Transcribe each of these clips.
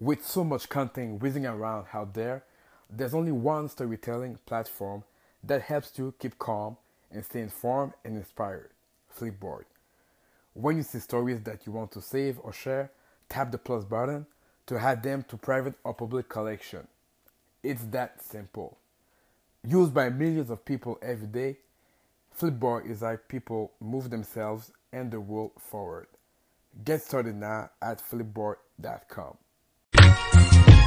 With so much content whizzing around out there, there's only one storytelling platform that helps you keep calm and stay informed and inspired Flipboard. When you see stories that you want to save or share, tap the plus button to add them to private or public collection. It's that simple. Used by millions of people every day, Flipboard is how people move themselves and the world forward. Get started now at flipboard.com.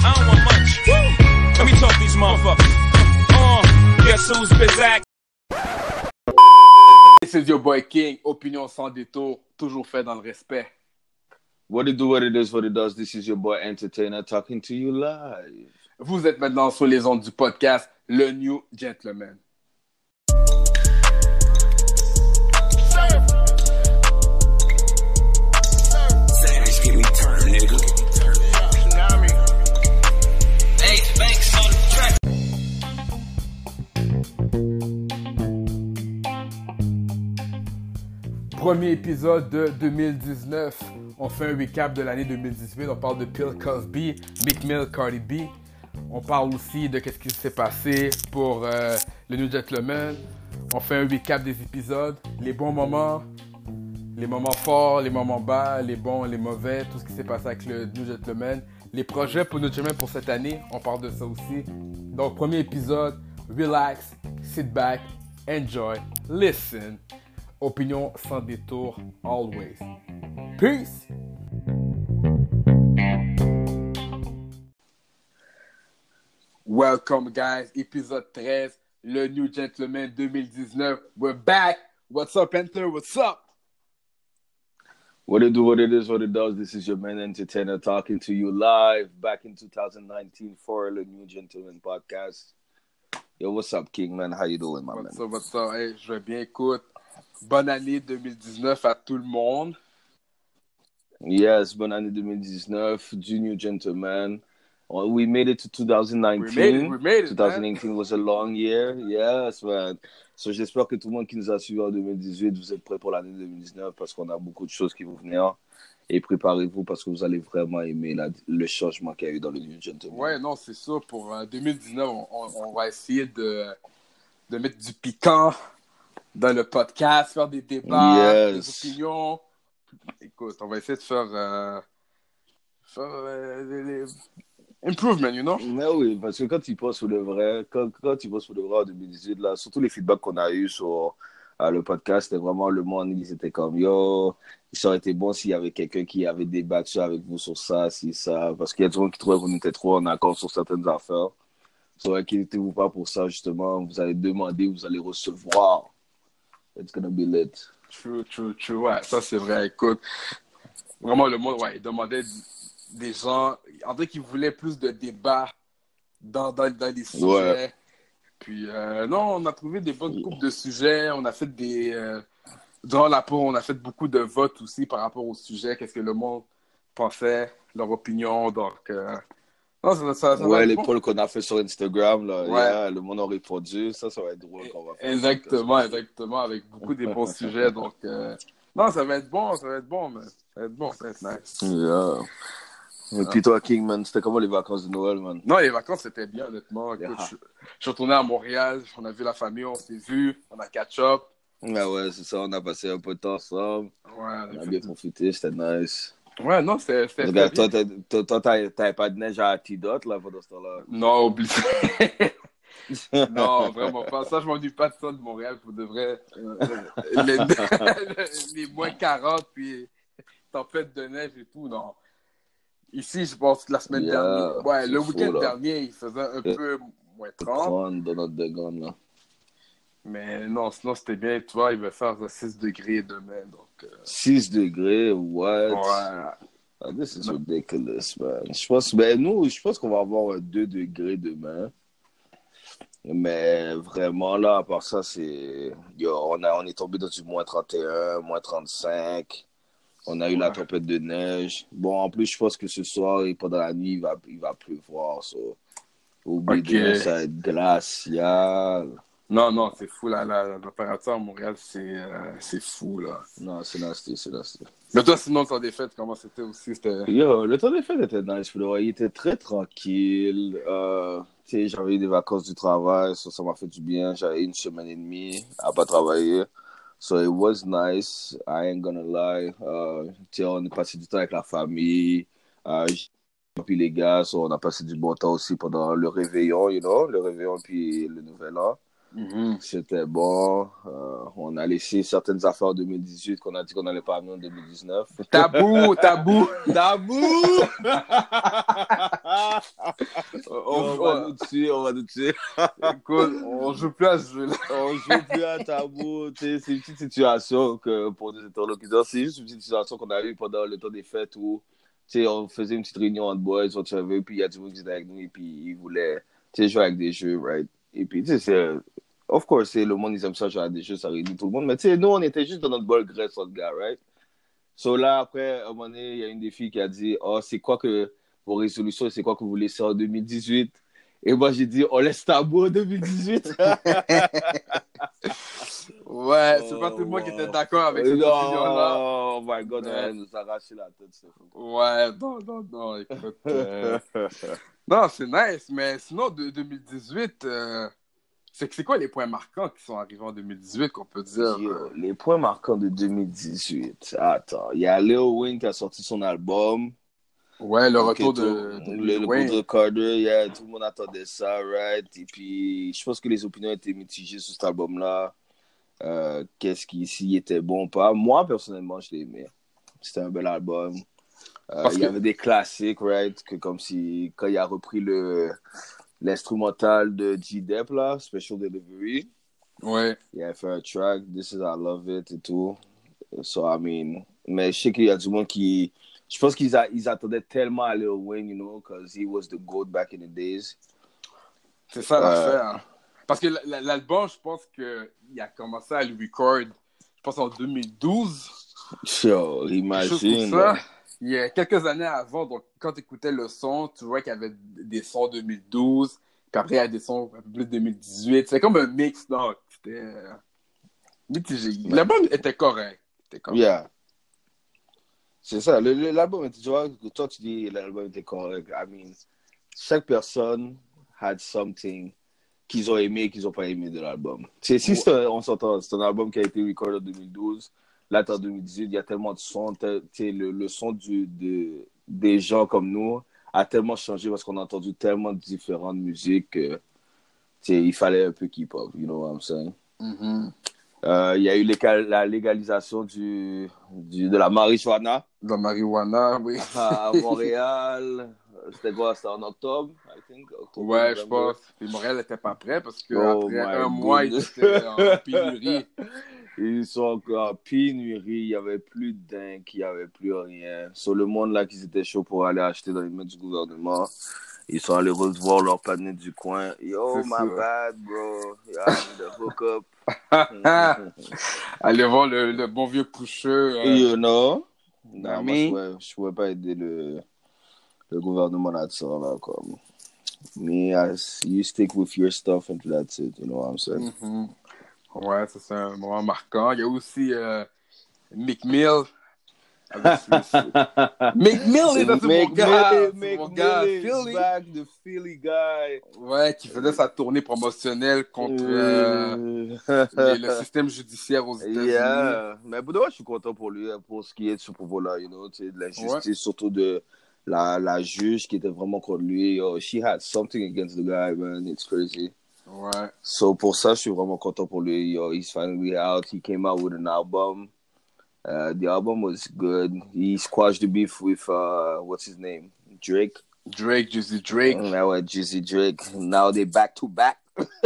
I don't want much. Let me talk these motherfuckers. Uh, guess who's Bizak? This is your boy King, opinion sans détour, toujours fait dans le respect. What it do, what it is, what it does. This is your boy Entertainer talking to you live. Vous êtes maintenant sur les ondes du podcast Le New Gentleman. Premier épisode de 2019. On fait un recap de l'année 2018. On parle de Bill Cosby, Meek Mill, Cardi B. On parle aussi de qu'est-ce qui s'est passé pour euh, le New Gentleman. On fait un recap des épisodes, les bons moments, les moments forts, les moments bas, les bons, les mauvais, tout ce qui s'est passé avec le New Gentleman. Les projets pour New Gentleman pour cette année, on parle de ça aussi. Donc, premier épisode, relax, sit back, enjoy, listen. Opinion sans détour, always. Peace! Welcome, guys. Épisode 13, le New Gentleman 2019. We're back. What's up, Enter? What's up? What it do, what it is, what it does. This is your man Entertainer talking to you live back in 2019 for the New Gentleman podcast. Yo, what's up, King man? How you doing, my man? What's up, what's up? Hey, je vais bien, écoute. Bonne année 2019 à tout le monde. Yes, bonne année 2019, du New Gentleman. Well, we made it to 2019. We made it, we made it, 2018 was a long year. Yes, man. So, j'espère que tout le monde qui nous a suivis en 2018, vous êtes prêts pour l'année 2019 parce qu'on a beaucoup de choses qui vont venir. Et préparez-vous parce que vous allez vraiment aimer la- le changement qu'il y a eu dans le New Gentleman. Ouais, non, c'est ça. Pour euh, 2019, on, on- on va essayer de, de mettre du piquant dans le podcast, faire des débats, Yes. des opinions. Écoute, on va essayer de faire, euh, faire euh, les- improvement, you know? Mais oui, parce que quand tu penses pour le vrai, quand, quand tu penses pour le vrai en 2018, là, surtout les feedbacks qu'on a eu sur euh, le podcast, c'était vraiment le monde, ils étaient comme yo, ça aurait été bon s'il y avait quelqu'un qui avait débattu avec vous sur ça, si ça, parce qu'il y a des gens qui trouvaient qu'on était trop en accord sur certaines affaires. So, inquiétez-vous pas pour ça, justement, vous allez demander, vous allez recevoir. It's gonna be lit. True, true, true. Ouais, ça c'est vrai. Écoute, vraiment, le monde, ouais, il demandait des gens, en fait, qu'ils voulaient plus de débats dans, dans, dans les sujets. Ouais. Puis, euh, non, on a trouvé des bonnes coupes de sujets. On a fait des. euh, durant la pause, on a fait beaucoup de votes aussi par rapport au sujet. Qu'est-ce que le monde pensait, leur opinion. Donc, euh, non, ça, ça, ça va Ouais, les polls qu'on a fait sur Instagram, là, Ouais. le monde a répondu, ça, ça va être drôle qu'on va faire. Exactement, exactement, avec beaucoup des bons sujets. Donc, euh, non, ça va être bon, ça va être bon, mais ça va être bon, ça va être nice. Yeah. Et puis toi, King, man, c'était comment les vacances de Noël, man? Non, les vacances, c'était bien, honnêtement. Écoute, je, je suis retourné à Montréal, on a vu la famille, on s'est vu, on a catch-up. Ah ouais, c'est ça, on a passé un peu de temps ensemble. Ouais, on a On a fait bien profité, c'était nice. Ouais, non, c'était toi, toi, t'avais pas de neige à T-Dot, là, pendant ce temps-là. Non, oublie Non, vraiment pas. Ça, je m'ennuie pas de ça de Montréal, pour de vrai. Euh, les, les moins 40, puis tempête de neige et tout, non. Ici, je pense que la semaine Yeah, dernière, ouais, c'est le week-end dernier, il faisait un Yeah. peu moins 30. 30 dans notre dégonne, là. Mais non, sinon, c'était bien. Tu vois, il va faire 6 degrés demain, donc... euh, 6 degrés, what? ouais. Ah, this is ridiculous, man. Je pense, ben, nous, je pense qu'on va avoir un 2 degrés demain. Mais vraiment, là, à part ça, c'est. on, a, on est tombé dans du moins 31, moins 35. On a eu la tempête de neige. Bon, en plus, je pense que ce soir et pendant la nuit, il va, il va pleuvoir. So. Oublie Ok. de ça va être glacial. Non, non, c'est fou. Température à Montréal, c'est euh, fou, là. Non, c'est nasty, c'est nasty. Mais toi, sinon, le temps des fêtes, comment c'était aussi? Yo, le temps des fêtes était nice. Il était très tranquille. Euh, tu sais, j'avais eu des vacances du travail, ça, m'a fait du bien. J'avais une semaine et demie à pas travailler. So it was nice. I ain't gonna lie. Euh, tu sais, on a passé du temps avec la famille. Euh, puis les gars, so on a passé du bon temps aussi pendant le réveillon, you know, le réveillon puis le nouvel an. Mhm. C'était bon. Euh, on a laissé certaines affaires en 2018 qu'on a dit qu'on n'allait pas amener en 2019. Tabou, tabou! Tabou! on, on va nous tuer, on va nous tuer. écoute, on joue plus à ce jeu-là. On joue plus à tabou. C'est une petite situation que pour des interlocuteurs. C'est juste une petite situation qu'on a eue pendant le temps des fêtes où on faisait une petite réunion entre boys, whatever, puis il y a du monde qui était avec nous et puis ils voulaient jouer avec des jeux, right? Et puis, tu sais. Of course, le monde, ils aiment ça à des jeux, ça réunit tout le monde. Mais tu sais, nous, on était juste dans notre bol graisse, notre gars, right? So là, après, à un moment donné, il y a une des filles qui a dit Oh, c'est quoi que vos résolutions, c'est quoi que vous laissez en 2018 Et moi, j'ai dit On laisse tabou en 2018. Ouais, c'est pas tout le monde qui était d'accord avec cette Non, opinion-là. Oh my god, elle nous a arraché la tête, c'est fou. Ouais, non, non, non, écoute. euh, Non, c'est nice, mais sinon, de 2018, euh, c'est c'est quoi les points marquants qui sont arrivés en 2018 qu'on peut dire? Yo, euh, les points marquants de 2018. Attends, il y a Lil Wayne qui a sorti son album. Ouais, le retour tout- de, de le, retour de Carter, yeah, tout le monde attendait ça, right? Et puis, je pense que les opinions étaient mitigées sur cet album-là. Euh, Qu'est-ce qui s'y était bon ou pas? Moi, personnellement, je l'ai aimé. C'était un bel album. Euh, Parce il y que- avait des classiques, right? Que comme si, quand il a repris le l'instrumental de G-Dep, là, Special Delivery, Ouais. il a fait un track, This is I Love It et tout. So, I mean, mais je sais qu'il y a du monde qui. Je pense qu'ils a- ils attendaient tellement à Lil Wayne, you know, because he was the GOAT back in the days. C'est ça Euh, l'affaire. Parce que l'album, je pense qu'il a commencé à le record, je pense en 2012. Yo, imagine. ça. Il y a quelques années avant, donc quand tu écoutais le son, tu vois qu'il y avait des sons 2012, puis après il y a des sons un peu plus 2018. C'est comme un mix, donc c'était euh, mitigé. L'album était correct. Yeah. C'est ça. L'album, était- tu vois, toi tu dis l'album était correct. I mean, chaque personne had something qu'ils ont aimé et qu'ils n'ont pas aimé de l'album. C'est- Si un- on s'entend, c'est un album qui a été recordé en 2012, là, en 2018, il y a tellement de sons, le, le son du, de, des gens comme nous a tellement changé parce qu'on a entendu tellement de différentes musiques que il fallait un peu keep up, you know what I'm saying? Euh, Il y a eu la légalisation du, du, de la marijuana De la marijuana, oui. à Montréal. C'était quoi? C'était en octobre, I think? Octobre, Ouais, je pense. Puis Montréal n'était pas prêt parce que Oh un mois, goodness. étaient en pénurie. Ils sont encore en pénurie, il n'y avait plus de dingue, il n'y avait plus rien. Sur le monde là, qui étaient chauds pour aller acheter dans les mains du gouvernement, ils sont allés revoir leur planète du coin. Yo, my ça. bad, bro. I need a hookup. Allez voir le, le bon vieux coucheux. euh, You know? Non, I moi, mean- je pouvais, je pouvais pas aider le, le gouvernement là-dessus, là, comme. Me, as, you stick with your stuff and that's it, you know what I'm saying? Mhm. Ouais, ça c'est un moment marquant. Il y a aussi euh, Mick Mill. Ce- Mick Mill est mon gars. c'est mon gars, Philly. back, the Philly guy. Ouais, qui faisait sa tournée promotionnelle contre euh, les- le système judiciaire aux États-Unis. Yeah. Mais pour de vrai, je suis content pour lui, hein, pour ce qui est de ce propos-là, you know, de la justice, surtout de la, la juge qui était vraiment contre lui. Yo, she had something against the guy, man. It's crazy. Ouais. So pour ça, je suis vraiment content pour lui. Yo, he's finally out. He came out with an album. Uh, the album was good. He squashed the beef with uh, what's his name, Drake. Drake, Juicy Drake. Now with Juicy Drake. Now they back to back.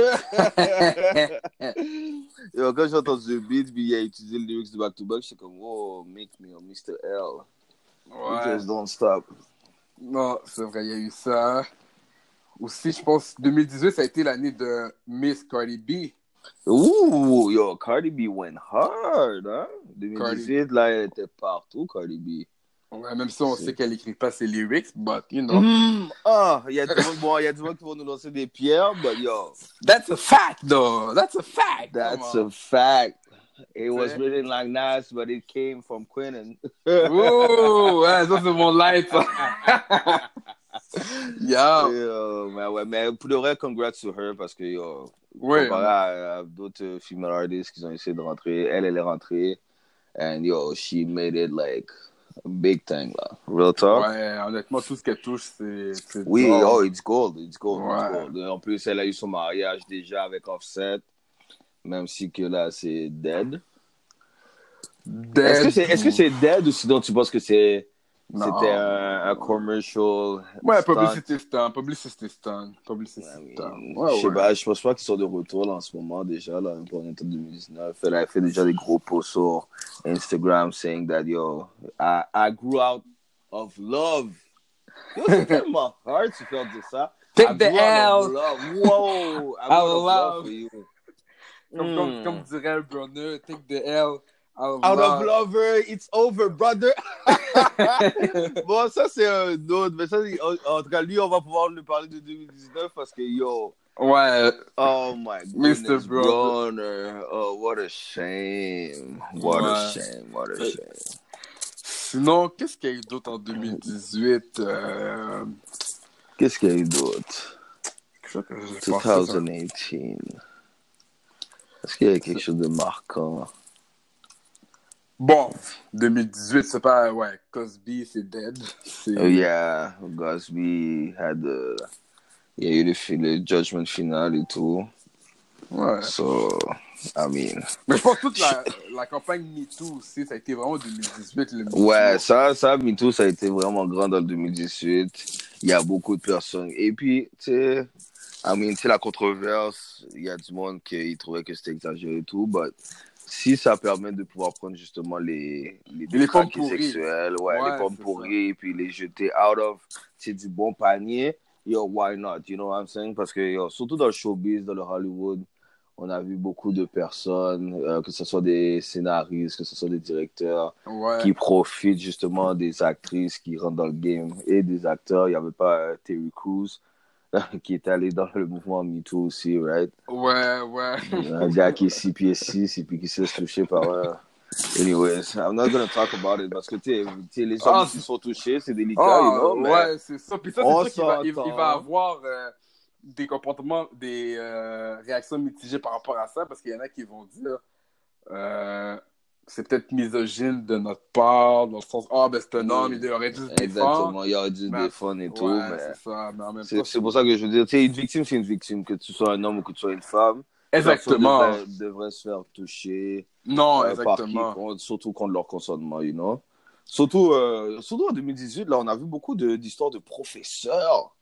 Yo, quand j'ai entendu le beat, puis il a utilisé le lyrics de back to back, j'étais comme, oh, make me a Mr. L. Ouais. Just don't stop. Non, c'est vrai, il y a eu ça. Aussi, je pense, 2018, ça a été l'année de Miss Cardi B. Ooh, yo, Cardi B went hard, hein? 2018, là, elle était partout, Cardi B. Ouais, même si on sait qu'elle écrit pas ses lyrics, but you know. Hmm, Ah, il y a du monde, bon, il y a du monde qui vont nous lancer des pierres, but yo, That's a fact, though. That's a fact. that's a fact. It was written like Nas, but it came from Quentin. on. Ouh, ouais, ça c'est mon light. Yo. Yo, mais ouais, mais pour de vrai, congrats to her parce que yo, Ouais. comparé à, à d'autres euh, female artists qui ont essayé de rentrer, elle, elle est rentrée, and yo, she made it like a big thing là. Real talk? Ouais, honnêtement, tout ce qu'elle touche, c'est. c'est Oui, oh, it's gold, it's gold, it's Ouais. gold. Et En plus, elle a eu son mariage déjà avec Offset, même si que là, c'est dead. Est-ce que c'est est -ce c'est dead ou sinon tu penses que c'est. C'était un, un commercial Ouais, stunt? publicité stun, publicité stun, publicité I mean, stun. je Ouais, sais ouais. pas, je pense pas qu'ils sont de retour là, en ce moment déjà, là, pour l'Inter 2019. Elle a fait déjà des gros posts sur Instagram saying that, yo, I, I grew out of love. C'est tellement hard de faire de ça. Take I the L. love. Wow, I I of love. for you. Comme, Hmm. comme, comme dirait Brunner, take the L. Out of Out love. of lover, it's over, brother. bon, ça, c'est un autre. Mais ça, en, en tout cas, lui, on va pouvoir lui parler de 2019 parce que, yo, Ouais, Oh my Mr. goodness, Brother. Bronner. Oh, what a shame. What a shame. What a shame. Sinon, qu'est-ce qu'il y a eu d'autre en 2018 euh... Qu'est-ce qu'il y a eu d'autre? quelque chose que j'ai pensé, ça. 2018. Est-ce qu'il y a quelque chose de marquant? Bon, 2018, c'est pas. Ouais, Cosby, c'est dead. Oh yeah, had the... Il y a eu le, le judgment final et tout. Ouais. So, I mean... Mais je pense que toute la, la campagne MeToo aussi, ça a été vraiment 2018. Le MeToo. Ouais, ça, ça, MeToo, ça a été vraiment grand dans le 2018. Il y a beaucoup de personnes. Et puis, tu sais, I mean, la controverse, il y a du monde qui trouvait que c'était exagéré et tout, but si ça permet de pouvoir prendre justement les, les, Les pommes pourries. sexuels, ouais, Ouais, les pommes pourries, et puis les jeter out of, c'est du bon panier, yo, why not? You know what I'm saying? Parce que, yo, surtout dans le showbiz, dans le Hollywood, on a vu beaucoup de personnes, euh, que ce soit des scénaristes, que ce soit des directeurs, Ouais. qui profitent justement des actrices qui rentrent dans le game et des acteurs. Il n'y avait pas euh, Terry Crews qui est allé dans le mouvement MeToo aussi, right? Ouais, ouais. Un gars qui est 6 pieds 6 et puis qui se laisse toucher par un... Anyways, I'm not gonna talk about it parce que tu sais, tu sais, les hommes Ah, qui sont touchés, c'est délicat, Ah, you know, mais ouais, c'est ça. Puis ça, c'est sûr qu'il va, il, s'entend. il va avoir euh, des comportements, des euh, réactions mitigées par rapport à ça, parce qu'il y en a qui vont dire euh, c'est peut-être misogyne de notre part, dans le sens ah, ben c'est un homme, il aurait dû se défendre. exactement, il aurait dû Mais- défendre et tout, mais c'est ça. Mais en même c'est temps, c'est pour ça que je veux dire, tu sais, une victime, c'est une victime, que tu sois un homme ou que tu sois une femme. Exactement. Devrait, devrait se faire toucher. Non, euh, exactement. surtout contre leur consentement, you know. Surtout, euh, surtout en 2018, là, on a vu beaucoup de- d'histoires de, professeurs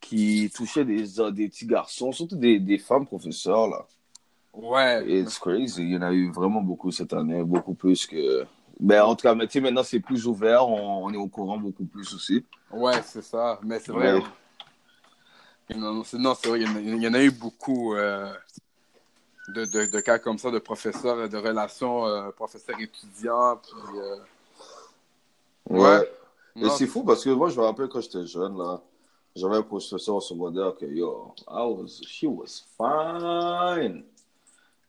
qui touchaient des, des petits garçons, surtout des, des femmes professeurs, là. Ouais. It's crazy. Il y en a eu vraiment beaucoup cette année, beaucoup plus que... Ben, en tout cas, mais maintenant, c'est plus ouvert, on, on est au courant beaucoup plus aussi. Ouais, c'est ça. Mais c'est vrai. Ouais. Non, c'est vrai. Il y, en a, il y en a eu beaucoup euh, de, de, de cas comme ça, de professeurs, de relations euh, professeurs-étudiants. Puis, euh, Ouais. Et non, c'est fou parce que moi, je me rappelle quand j'étais jeune, là, j'avais un professeur au secondaire que, yo, I was, she was fine.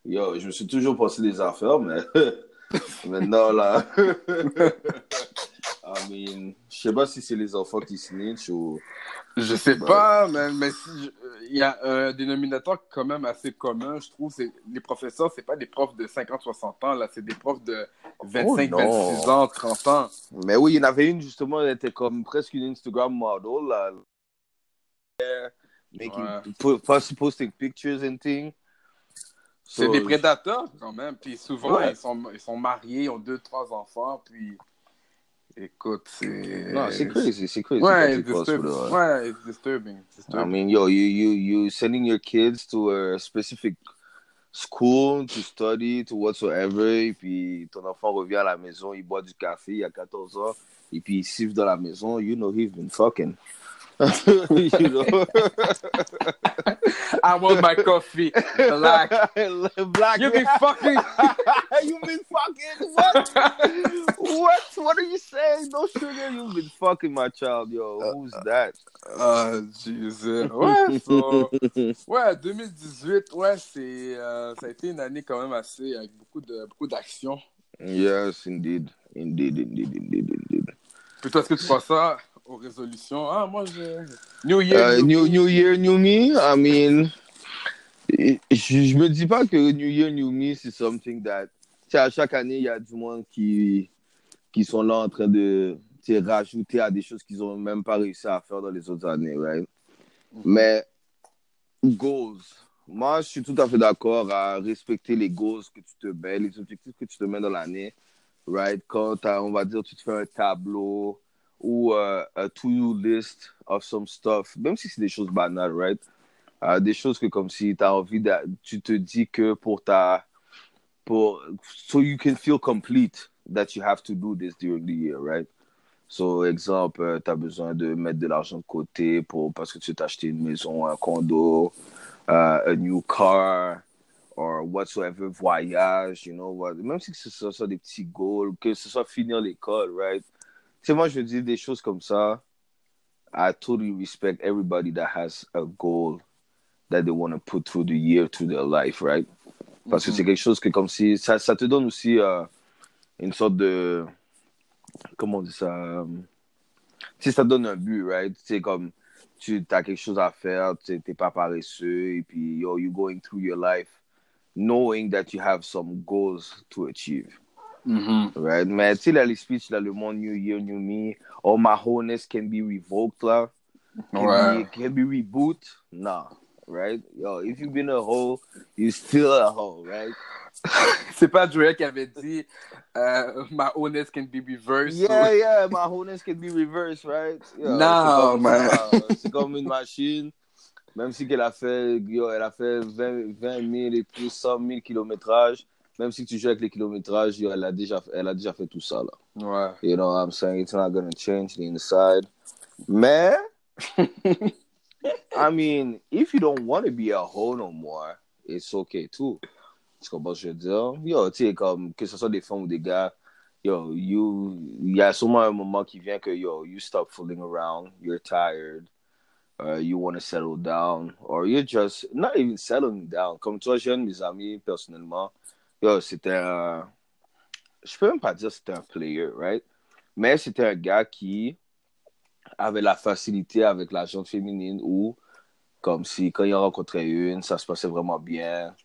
Yo, je me suis toujours passé des affaires, mais maintenant, là, I mean, je sais pas si c'est les enfants qui snitch ou... Je sais Ouais. pas, mais, mais si je- il y a un dénominateur quand même assez commun, je trouve. c'est Les professeurs, c'est pas des profs de 50-60 ans, là, c'est des profs de 25, Oh non. 26 ans, 30 ans. Mais oui, il y en avait une, justement, elle était comme presque une Instagram model, là. Making, Ouais. posting pictures and things. C'est So, des prédateurs quand même. Puis souvent, Ouais. ils, sont, ils sont mariés, ils ont deux, trois enfants. Puis écoute, c'est. Non, c'est crazy, c'est crazy. Ouais, it's disturbing. Ouais, it's disturbing. I disturbing. mean, yo, you you you sending your kids to a specific school to study to whatsoever, et puis ton enfant revient à la maison, il boit du café, il a 14 ans, et puis il siffle dans la maison, you know he's been fucking. You know? I want my coffee black. Black. You be fucking. you been fucking what? what? What are you saying? No sugar? You been fucking my child, yo. Who's that? Ah, Jesus. Ouais, so- ouais, 2018, ouais, c'est, euh, ça a été une année quand même assez avec beaucoup de beaucoup d'action. yes, indeed, indeed, indeed, indeed, indeed. Puis toi, est-ce que tu penses ça? Aux résolutions? Ah, moi, je. New Year. Uh, new, new Year, New Me. I mean, je, je me dis pas que New Year, New Me, c'est something that. À chaque année, il y a du monde qui, qui sont là en train de rajouter à des choses qu'ils ont même pas réussi à faire dans les autres années, right? Mais, goals. Moi, je suis tout à fait d'accord à respecter les goals que tu te mets, les objectifs que tu te mets dans l'année, right? Quand on va dire, tu te fais un tableau ou euh, un to-do list of some stuff, même si c'est des choses banales, right? Euh, des choses que comme si tu as envie de, tu te dis que pour ta, pour, so you can feel complete that you have to do this during the year, right? So, exemple, tu as besoin de mettre de l'argent de côté pour, parce que tu t'as acheté une maison, un condo, uh, a new car, or whatsoever, voyage, you know, what, même si ce soit, soit des petits goals, que ce soit finir l'école, right? Sais, moi, je dis des choses comme ça. I totally respect everybody that has a goal that they want to put through the year, through their life, right? Parce que mm-hmm. c'est quelque chose que, comme si, ça, ça te donne aussi euh, une sorte de. Comment on dit ça? euh, Tu ça donne un but, right? Sais, comme tu as quelque chose à faire, tu n'es pas paresseux, et puis, yo, you're going through your life knowing that you have some goals to achieve. Mhm. Right? Mais tu sais, là, les speeches, là, le monde New Year, New Me, oh, my wholeness can be revoked, là. Can, Ouais. be, can be reboot? Nah. Right? Yo, if you've been a hoe, you're still a hoe, right? C'est pas Drake qui avait dit euh, My honest can be reversed. Yeah, yeah, my wholeness can be reversed, right? Yo, No, c'est comme man. C'est comme une machine. Même si qu'elle a fait, yo, elle a fait 20, 20 000 et plus 100 000 kilométrages, même si tu joues avec les kilométrages, elle, a déjà, elle a déjà fait tout ça, là. Ouais. You know what I'm saying? It's not gonna change the inside. Mais, I mean, if you don't want to be a hoe no more, it's okay too. Tu comprends ce que je veux dire? Yo, tu sais, comme, que ce soit des femmes ou des gars, yo, you, il y a sûrement un moment qui vient que, yo, you stop fooling around, you're tired, uh, you want to settle down, or you're just, not even settling down. Comme toi, jeune, mes amis, personnellement, yo, c'était un, je peux même pas dire que c'était un player, right? Mais c'était un gars qui avait la facilité avec la gente féminine où, comme si quand il en rencontrait une, ça se passait vraiment bien.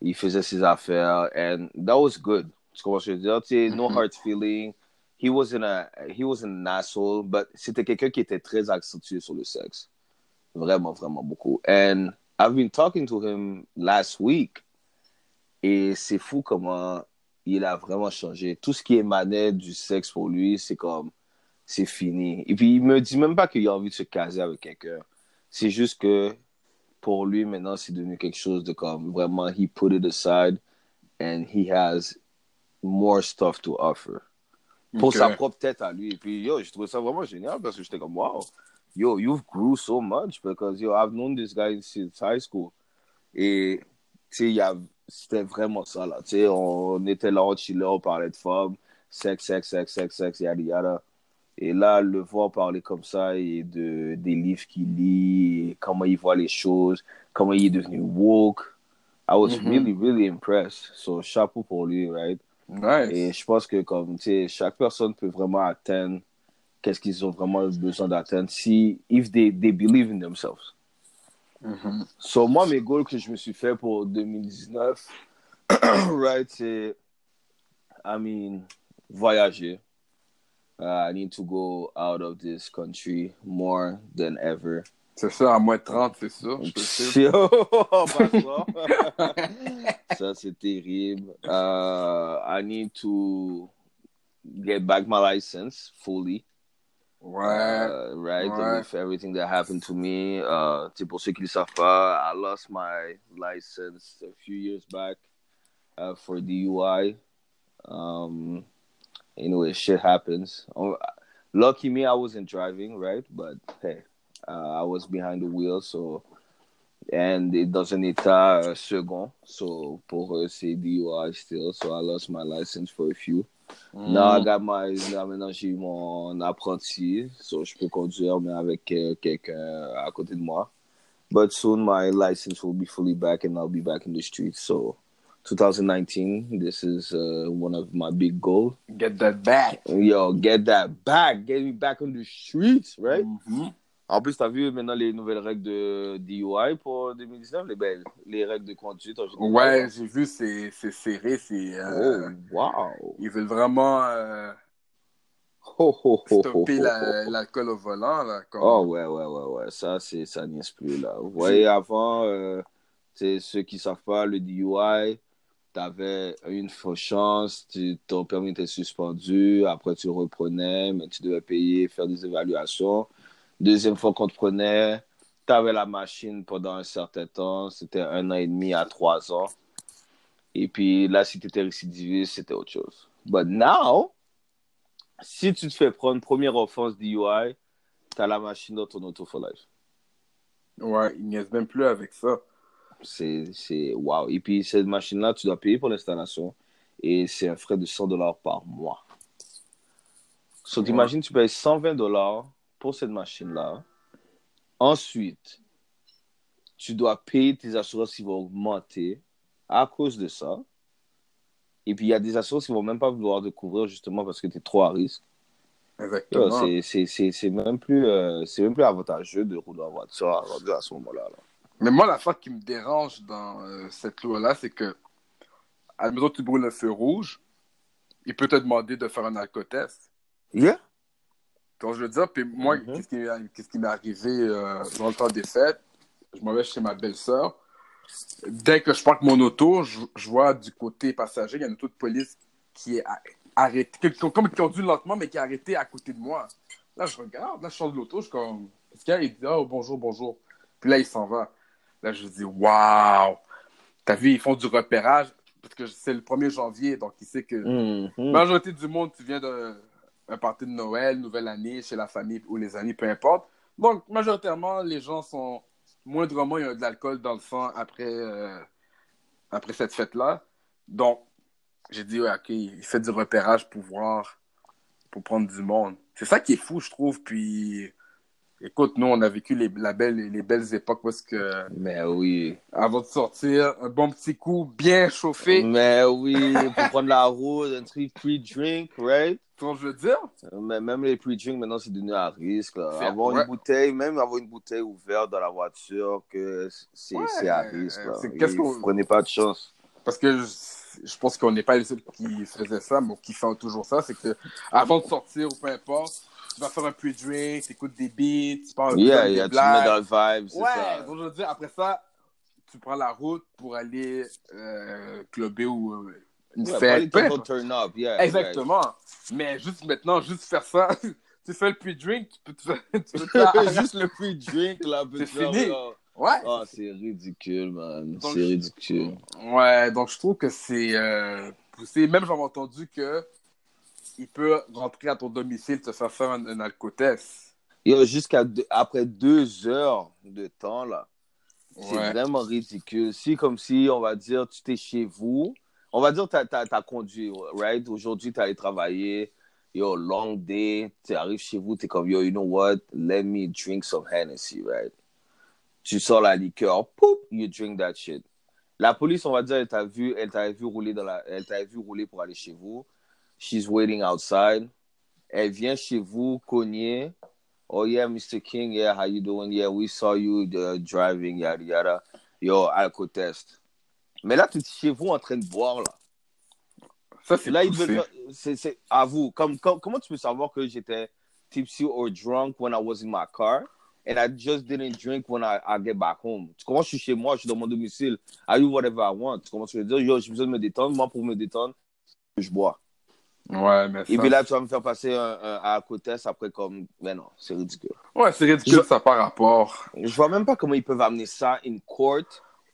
Il faisait ses affaires, and that was good. Tu comprends ce que je veux dire? Tu sais, no hard feeling. He wasn't, a, he wasn't an asshole, but c'était quelqu'un qui était très accentué sur le sexe. Vraiment, vraiment beaucoup. And I've been talking to him last week. Et c'est fou comment il a vraiment changé. Tout ce qui émanait du sexe pour lui, c'est comme, c'est fini. Et puis, il me dit même pas qu'il a envie de se caser avec quelqu'un. C'est juste que, pour lui, maintenant, c'est devenu quelque chose de comme, vraiment, he put it aside and he has more stuff to offer. Pour sa propre tête à lui. Et puis, yo, je trouvais ça vraiment génial parce que j'étais comme, wow, yo, you've grew so much because, yo, I've known this guy since high school. Et, tu sais, il y a, c'était vraiment ça, là. Tu sais, on était là, on chillait, on parlait de femmes, sexe, sexe, sexe, sexe, sexe, yada, yada. Et là, le voir parler comme ça et de, des livres qu'il lit, comment il voit les choses, comment il est devenu woke, I was Mhm. really, really impressed. So, chapeau pour lui, right? Nice. Et je pense que comme tu sais, chaque personne peut vraiment atteindre qu'est-ce qu'ils ont vraiment besoin d'atteindre si if they, they believe in themselves. Mhm. So moi mes goals que je me suis fait pour 2019 right c'est I mean voyager. Uh, I need to go out of this country more than ever. C'est ça, à moins de 30, c'est ça. je sais. Oh, ça. ça c'est terrible. Uh, I need to get back my license fully. Ouais. Uh, right with everything that happened to me. Uh, pour ceux qui le savent pas, I lost my license a few years back uh, for DUI. Um, anyway, shit happens. Oh, lucky me, I wasn't driving, right? But hey, Uh, I was behind the wheel, so and it doesn't état second, so pour eux c'est DUI still, so I lost my license for a few. Now I got my, là, maintenant j'ai eu mon apprenti, so je peux conduire mais avec euh, quelqu'un à côté de moi. But soon my license will be fully back and I'll be back in the streets. So 2019, this is uh, one of my big goals. Get that back. Yo, get that back, get me back on the streets, right? Mhm. En plus, t'as vu maintenant les nouvelles règles de DUI pour 2019, les, ben, les règles de conduite. Ouais, j'ai vu, c'est serré. c'est Oh, euh, wow. Ils veulent vraiment euh, ho, ho, ho, stopper la- ho. l'alcool au volant. Là, comme- Oh, ouais, ouais, ouais, ouais. Ça, ça niaise plus, là. Vous voyez, avant, euh, c'est ceux qui savent pas, le DUI, t'avais une fausse chance, tu, ton permis était suspendu, après tu reprenais, mais tu devais payer, faire des évaluations. Deuxième fois qu'on te prenait, t'avais la machine pendant un certain temps, c'était un an et demi à trois ans. Et puis là, si tu étais récidiviste, c'était autre chose. But now, si tu te fais prendre première offense DUI, t'as la machine dans ton auto for life. Ouais, ils niaisent même plus avec ça. C'est, c'est, wow. Et puis, cette machine-là, tu dois payer pour l'installation. Et c'est un frais de 100 dollars par mois. So, Ouais. t'imagines, tu payes 120 dollars pour cette machine-là. Ensuite, tu dois payer tes assurances qui vont augmenter à cause de ça. Et puis, il y a des assurances qui vont même pas vouloir te couvrir justement parce que tu es trop à risque. Exactement. c'est, même plus, euh, c'est même plus avantageux de rouler en voiture à ce moment-là. là. Mais moi, la fois qui me dérange dans euh, cette loi-là, c'est que, admettons tu brûles un feu rouge, il peut te demander de faire un alcotest. Yeah? Donc, je veux dire, puis moi, Mhm. qu'est-ce qui, m'est arrivé euh, dans le temps des fêtes? Je m'en vais chez ma belle-sœur. Dès que je parque mon auto, je, je vois du côté passager, il y a une auto de police qui est arrêtée, qui, comme qui conduit lentement, mais qui est arrêtée à côté de moi. Là, je regarde, là, je sors de l'auto, je suis comme, qu'est-ce qu'il y a? Il dit, oh, bonjour, bonjour. Puis là, il s'en va. Là, je dis, waouh! T'as vu, ils font du repérage, parce que c'est le 1er janvier, donc il sait que Mhm. la majorité du monde, tu viens d'un party de Noël, nouvelle année, chez la famille ou les amis, peu importe. Donc, majoritairement, les gens sont moindrement, il y a de l'alcool dans le sang après, euh, après cette fête-là. Donc, j'ai dit, ouais, OK, il fait du repérage pour voir, pour prendre du monde. C'est ça qui est fou, je trouve. Puis, écoute, nous, on a vécu les, la belle, les belles époques parce que, Mais oui. avant de sortir, un bon petit coup bien chauffé, Mais oui, pour prendre la route, un truc pre-drink, right? tu vois ce que je veux dire? Mais même les pre-drinks, maintenant, c'est devenu à risque. Avoir ouais. une bouteille, même avoir une bouteille ouverte dans la voiture, que c'est Ouais, à risque. qu'est-ce qu'on- Vous prenez pas de chance. Parce que je, je pense qu'on n'est pas les seuls qui faisaient ça, mais qui font toujours ça. C'est que avant de sortir ou peu importe, tu vas faire un pre-drink, tu écoutes des beats, tu parles Yeah, des yeah, tu blagues. mets dans le vibe, c'est Ouais, ça. donc je veux dire, après ça, tu prends la route pour aller euh, clubber ou euh, une Ouais, fête. peu turn up, yeah. Exactement. Mais juste maintenant, juste faire ça, tu fais le pre-drink, tu peux te faire. Tu peux te faire- right. Juste le pre-drink, là, C'est fini. là. Ouais. Oh, c'est ridicule, man. C'est ridicule. Ouais, donc je trouve que c'est euh, poussé. Même j'avais entendu que il peut rentrer à ton domicile te faire faire un, un alcotest. Jusqu'à après deux heures de temps, là, c'est Ouais. vraiment ridicule. Si, comme si, on va dire, tu t'es chez vous, on va dire, tu as, conduit, right? Aujourd'hui, tu allé travailler, yo, long day, tu arrives chez vous, tu es comme, yo, you know what? Let me drink some Hennessy, right? Tu sors la liqueur, pouf, you drink that shit. La police, on va dire, elle t'a vu, elle vu rouler dans la, elle t'a vu rouler pour aller chez vous. She's waiting outside. Elle vient chez vous cogner. Oh yeah, Mr. King, yeah, how you doing? Yeah, we saw you uh, driving, yada yada. Yo, alcool test. Mais là, tu es chez vous en train de boire là. Ça, c'est Là, poussé. faire- c'est c'est à vous. Comme, comme- comment tu peux savoir que j'étais tipsy or drunk when I was in my car and I just didn't drink when I, I get back home? Tu commences, je suis chez moi, je suis dans mon domicile. I do whatever I want. Tu commences à me dire, yo, j'ai besoin de me détendre. Moi, pour me détendre, je bois. Ouais, mais ça... Et puis là, tu vas me faire passer un, un test après comme, mais non, c'est ridicule. Ouais, c'est ridicule, Je- ça par rapport. Je vois même pas comment ils peuvent amener ça in court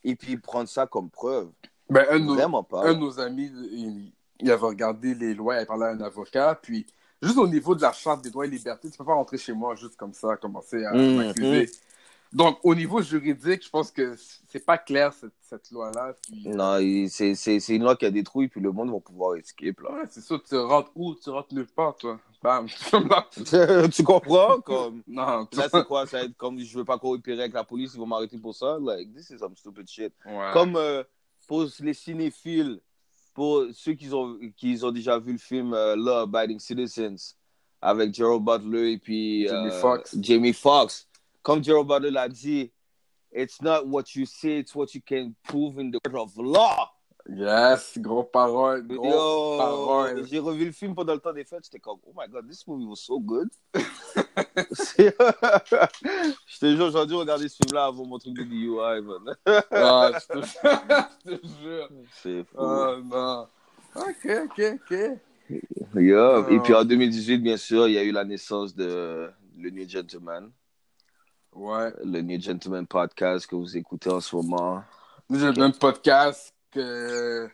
et puis prendre ça comme preuve. Ben, un de nos, Vraiment pas. un de nos amis, il, il avait regardé les lois, il parlait à un avocat, puis juste au niveau de la charte des droits et libertés, tu peux pas rentrer chez moi juste comme ça, commencer à Mhm. m'accuser. Donc, au niveau juridique, je pense que c'est pas clair cette, cette loi-là. Puis... Non, c'est une loi qui a détruit, puis le monde va pouvoir escape, là. Ouais, c'est ça, tu rentres où? Tu rentres nulle part, toi. Bam. tu comprends? Comme... non, Là, c'est quoi? Ça va être comme je veux pas coopérer avec la police, ils vont m'arrêter pour ça? Like, this is some stupid shit. Ouais. Comme euh, pour les cinéphiles, pour ceux qui ont, qui ont déjà vu le film euh, Law Abiding Citizens avec Gerald Butler et puis Jamie euh, Foxx. Jamie Foxx. Comme Gerald Butler l'a dit, it's not what you say, it's what you can prove in the court of law. Yes, gros parole, gros Yo, parole. j'ai revu le film pendant le temps des fêtes, j'étais comme, oh my god, this movie was so good. Je te jure, j'aurais dû regarder ce film-là avant mon truc de DUI, man. Ah, je te je te jure. C'est fou. Oh non. Ok, ok, ok. Yeah. Et Ah. puis en 2018, bien sûr, il y a eu la naissance de le New Gentleman, Ouais. le New Gentleman podcast que vous écoutez en ce moment. Le même podcast que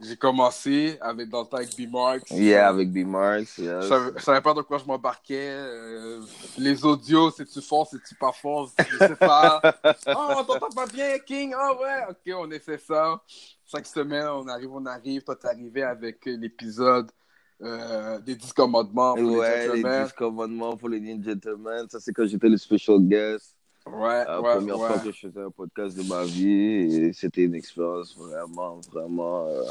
j'ai commencé avec, dans le temps avec B-Marks. Yeah, avec B. Marks. yes. Je savais, je savais pas de quoi je m'embarquais. euh, les audios, c'est-tu fort, c'est-tu pas fort, je sais pas. oh, on t'entend pas bien, King. Ah ouais, ok, on essaie ça. Chaque semaine, on arrive, on arrive. Toi, t'es arrivé avec l'épisode euh, des 10 commandements pour Ouais, les les gentlemen. 10 commandements pour les Gentlemen. Ça, c'est quand j'étais le special guest. Ouais, La ouais, première ouais. fois que je faisais un podcast de ma vie. Et c'était une expérience vraiment, vraiment. euh,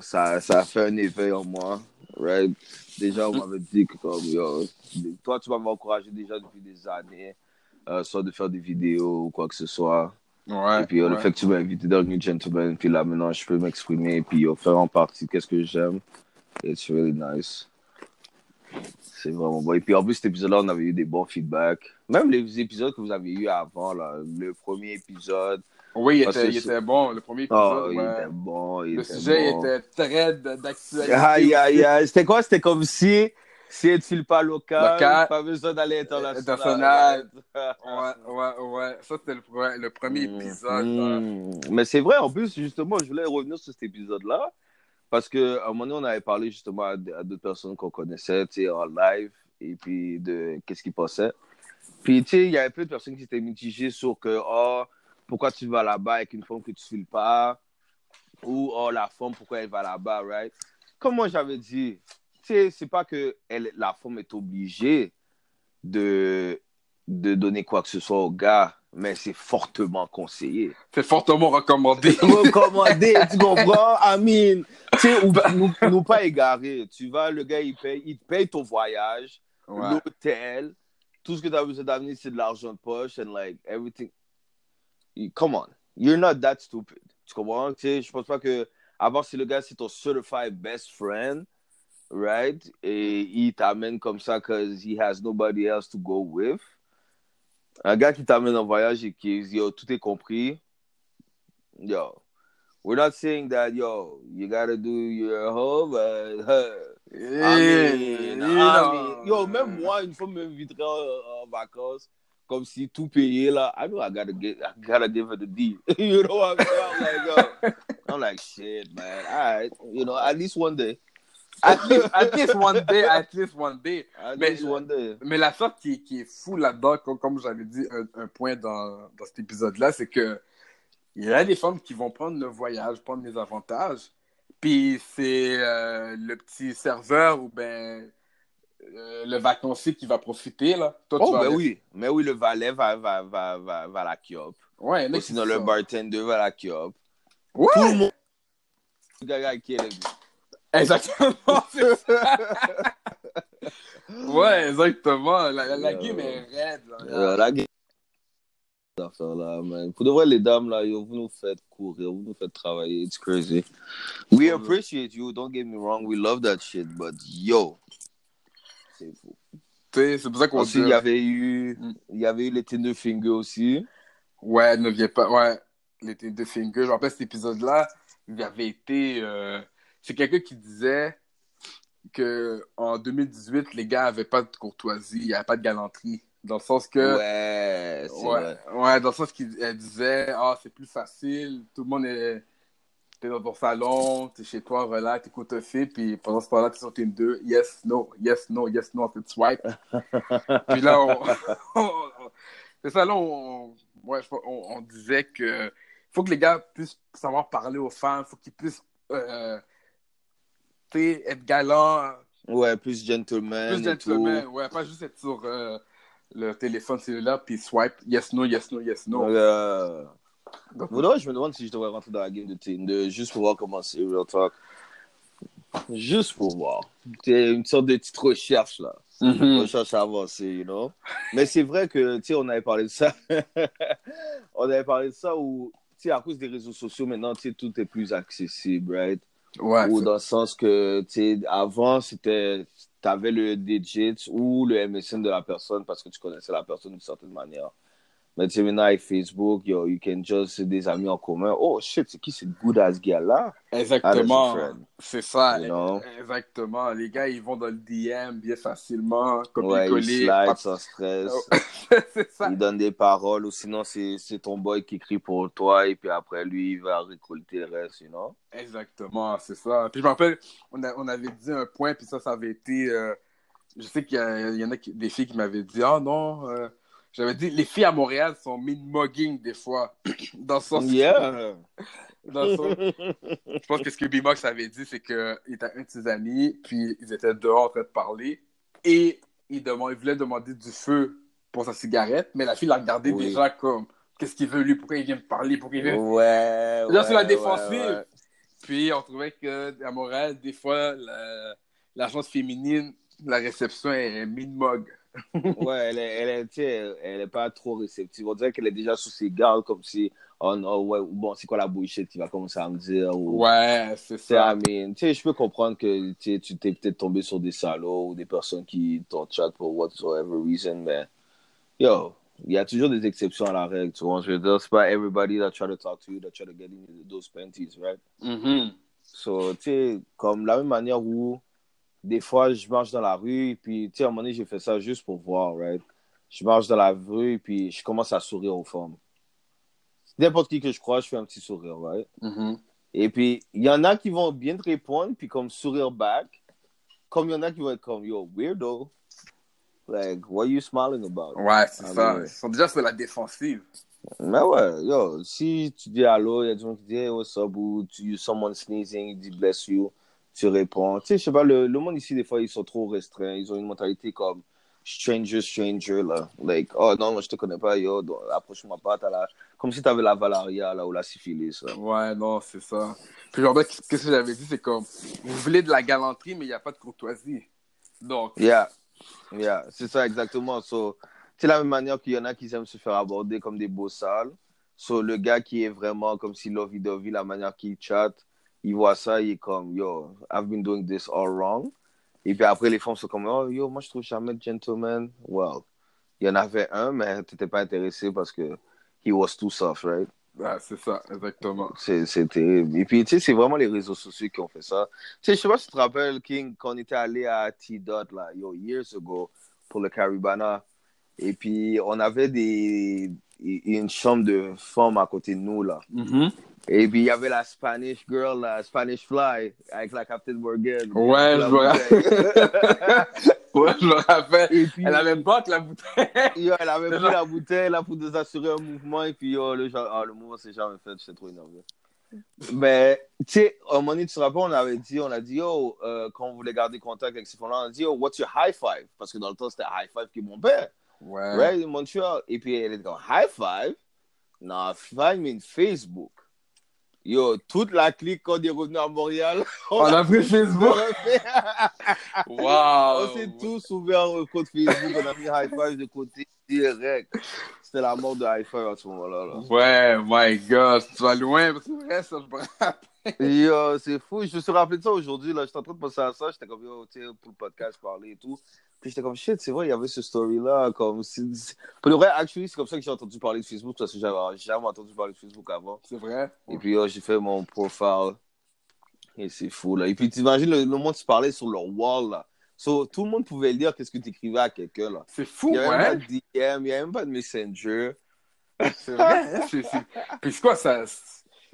ça, ça a fait un éveil en moi. Right? Déjà, on m'avait dit que, comme, yo, toi, tu m'avais encouragé déjà depuis des années, euh, soit de faire des vidéos ou quoi que ce soit. Ouais, et puis, euh, le ouais. fait que tu m'as invité dans New Gentleman, puis là, maintenant, je peux m'exprimer et puis faire en partie qu'est-ce que j'aime. It's really nice. C'est vraiment bon. Et puis, en plus, cet épisode-là, on avait eu des bons feedbacks. Même les épisodes que vous avez eu avant, là, le premier épisode. Oui, il était, il bon. Le premier Oh, épisode, il ouais. était bon. Il Le était sujet bon. était très d'actualité. Aïe, aïe, aïe. C'était quoi? C'était comme si, si elle ne pas local, Local. pas besoin d'aller international. International. Ouais, ouais, ouais. Ça, c'était le, pre- le premier Mm, épisode. mm. Mais c'est vrai, en plus, justement, je voulais revenir sur cet épisode-là. Parce qu'à un moment donné, on avait parlé justement à, à d'autres personnes qu'on connaissait, tu sais, en live, et puis de qu'est-ce qu'ils passaient. Puis, tu sais, il y avait peu de personnes qui étaient mitigées sur que, oh, pourquoi tu vas là-bas avec une femme que tu files pas? Ou, oh, la femme, pourquoi elle va là-bas, right? Comme moi, j'avais dit, tu sais, c'est pas que la femme est obligée de, de donner quoi que ce soit au gars, mais c'est fortement conseillé. C'est fortement recommandé. Recommandé, tu comprends? Amine, tu sais, ou- nous, nous pas égarés. Tu vas, le gars, il paye, il paye ton voyage, Ouais. l'hôtel, tout ce que tu as besoin d'amener, c'est de l'argent de poche, and like, everything. Come on, you're not that stupid. Tu comprends? Tu sais, je pense pas que, à part si le gars, c'est ton certified best friend, right? Et il t'amène comme ça because he has nobody else to go with. Un gars qui t'amène en voyage et qui dit, yo, tout est compris. Yo, we're not saying that, yo, you gotta do your but, I mean, I mean, yo, même moi, une fois, m'inviterait en, en vacances, comme si tout payé là. I know I gotta get, I gotta give her the D. you know what I'm saying? I'm like, yo, I'm like, shit, man. All right, you know, at least one day. At least, at least one day, at least one day. At Mais- least one day. Mais la chose qui, qui est fou là-dedans, comme, comme j'avais dit un, un point dans, dans cet épisode-là, c'est que il y a des femmes qui vont prendre le voyage, prendre les avantages, puis c'est euh, le petit serveur ou ben euh, le vacancier qui va profiter là. Toi, Oh, ben aller- oui. Mais oui, le valet va, va, va, va, va à la Kiop. Ouais, sinon, le bartender va à la Kiop. Ouais, Tout le monde. Exactement. c'est ça. ouais, exactement. La, la, la Yeah. game est raide. là. Euh, la. Cette affaire-là, man. Pour de vrai, les dames, là, yo, vous nous faites courir, vous nous faites travailler. It's crazy. We appreciate you, don't get me wrong. We love that shit, but yo. C'est fou. C'est pour ça qu'on dit. il y avait eu, Mm. il y avait eu les Tinder Finger aussi. Ouais, ne viens pas. Ouais, les deux fingers. Je me rappelle cet épisode-là, il avait été. euh, C'est quelqu'un qui disait que en 2018, les gars avaient pas de courtoisie, il n'y avait pas de galanterie. Dans le sens que. Ouais, c'est Ouais, vrai. ouais, dans le sens qu'il elle disait Ah, c'est plus facile, tout le monde est. t'es dans ton salon, t'es chez toi, relax, t'écoutes un film, puis pendant ce temps-là, t'es sur Tinder, yes, no, yes, no, yes, no, tu swipe. puis là, on, c'est ça, là, on, ouais, on, on disait que faut que les gars puissent savoir parler aux femmes, faut qu'ils puissent euh, être galants, Ouais, plus gentleman. plus gentleman, ouais, pas juste être sur euh, le téléphone cellulaire, puis swipe, yes, no, yes, no, yes, no. Euh, Donc, je me demande si je devrais rentrer dans la game de Tinder juste pour voir comment c'est, real talk. Juste pour voir. C'est une sorte de petite recherche, là. mhm. Recherche avancée, you know. Mais c'est vrai que, tu sais, on avait parlé de ça. on avait parlé de ça où, tu sais, à cause des réseaux sociaux, maintenant, tu sais, tout est plus accessible, right? Ouais, Ou dans le sens que, tu sais, avant, c'était, t'avais le digit ou le MSN de la personne parce que tu connaissais la personne d'une certaine manière. Mais tu sais, maintenant, avec Facebook, yo, you can just, c'est des amis en commun. Oh, shit, c'est qui ce good ass? Exactement. Ah, a friend. C'est ça. You know? Exactement. Les gars, ils vont dans le DM bien facilement, Ouais, il copier-coller. slide sans stress. c'est ça. Il donne des paroles ou sinon, c'est, ton boy qui écrit pour toi et puis après, lui, il va récolter le reste, you know? Exactement, c'est ça. Puis je me rappelle, on, a- on avait dit un point, puis ça, ça avait été. euh, je sais qu'il y, en a qui- des filles qui m'avaient dit Ah non, euh, j'avais dit les filles à Montréal sont mid-mugging des fois. dans le sens. Yeah! dans le sens- je pense que ce que B-Mox avait dit, c'est qu'il était un de ses amis, puis ils étaient dehors en train de parler, et il, il voulait demander du feu pour sa cigarette, mais la fille l'a regardé Oui. déjà comme Qu'est-ce qu'il veut lui Pourquoi il vient me parler Pourquoi il vient. Ouais. Là, c'est la ouais, défensive. ouais, ouais. Puis on trouvait qu'à Montréal, des fois, la, la chance féminine, la réception est mid-mug. Ouais, elle est, elle, est, elle est pas trop réceptive. On dirait qu'elle est déjà sous ses gardes, comme si, oh non, ouais, bon, c'est quoi la bullshit qu'il va commencer à me dire. Ou, Ouais, c'est ça. I mean, tu sais, je peux comprendre que tu t'es peut-être tombé sur des salauds ou des personnes qui t'ont chat pour whatsoever reason, mais yo, il y a toujours des exceptions à la règle. Tu vois, je veux dire, c'est pas everybody that try to talk to you that try to get in those panties, right? Mhm. So, tu sais, comme la même manière où des fois je marche dans la rue, et puis, tu sais, à un moment donné, j'ai fait ça juste pour voir, right? Je marche dans la rue, et puis je commence à sourire aux femmes. N'importe qui que je crois, je fais un petit sourire, right? Mhm. Et puis, il y en a qui vont bien te répondre, puis comme sourire back, comme il y en a qui vont être comme, yo, weirdo. Like, what are you smiling about? Ouais, c'est ça. Ils sont déjà sur la défensive. Mais ouais, yo, si tu dis allô, il y a des gens qui disent hey, what's up, ou tu, someone sneezing, il dit bless you, tu réponds. Tu sais, je sais pas, le, le monde ici, des fois, ils sont trop restreints. Ils ont une mentalité comme stranger, stranger, là. Like, oh non, moi, je te connais pas, yo, approche-moi pas, t'as la... Comme si t'avais la valaria, là, ou la syphilis, là. Ouais, non, c'est ça. Puis genre, qu'est-ce que j'avais dit, c'est comme, vous voulez de la galanterie, mais il n'y a pas de courtoisie. Donc, Yeah, yeah, c'est ça exactement. So, c'est la même manière qu'il y en a qui aiment se faire aborder comme des beaux sales. So, le gars qui est vraiment comme si lovey-dovey, la manière qu'il chatte, il voit ça, il est comme, yo, I've been doing this all wrong. Et puis après, les femmes sont comme, oh, yo, moi, je trouve jamais de gentleman. Well, il y en avait un, mais t'étais pas intéressé parce que he was too soft, right? ouais, c'est ça, exactement. C'est terrible. Et puis, tu sais, c'est vraiment les réseaux sociaux qui ont fait ça. Tu sais, je sais pas si tu te rappelles, King, quand on était allé à T-Dot, là, yo, years ago, pour le Caribana. Et puis, on avait des, une chambre de femmes à côté de nous, là. Mhm. Et puis, il y avait la Spanish girl, la Spanish Fly, avec la Captain Morgan. Ouais, je me rappelle. ouais, je me rappelle. Puis, Elle avait pas que la bouteille. yo, elle avait pris ça. la bouteille là pour nous assurer un mouvement et puis yo, le, genre- ah, le mouvement s'est jamais fait, j'étais trop énervé. Mais tu sais, un moment tu te rappelles, on avait dit, on a dit yo, euh, quand on voulait garder contact avec ces femmes-là, on a dit yo, what's your high five? Parce que dans le temps, c'était high five qui est mon père, Ouais. right, in Montreal. Et puis elle était comme high five? Non, five mean Facebook. Yo, toute la clique quand on est revenu à Montréal, On a pris Facebook. on Waouh. s'est tous ouvert au compte Facebook, on a mis high five de côté direct. C'était la mort de high five à ce moment-là. là. Ouais, my god, tu vas loin, parce que c'est vrai, ça, je me rappelle. Yo, c'est fou. Je me suis rappelé de ça aujourd'hui. Là. J'étais en train de penser à ça. J'étais comme, yo, tu sais, pour le podcast, parler et tout. Puis j'étais comme, shit, c'est vrai, il y avait ce story-là. Comme, Pour le vrai, actually, c'est comme ça que j'ai entendu parler de Facebook parce que j'avais jamais entendu parler de Facebook avant. C'est vrai? Et puis, yo, j'ai fait mon profile. Et c'est fou, là. Et puis, t'imagines le, le monde se parlait sur leur wall, là. So, tout le monde pouvait lire qu'est-ce que tu écrivais à quelqu'un, là. C'est fou, Il n'y avait même pas ouais. de DM, il n'y avait même pas de Messenger. C'est vrai. hein, Puis c'est quoi, ça.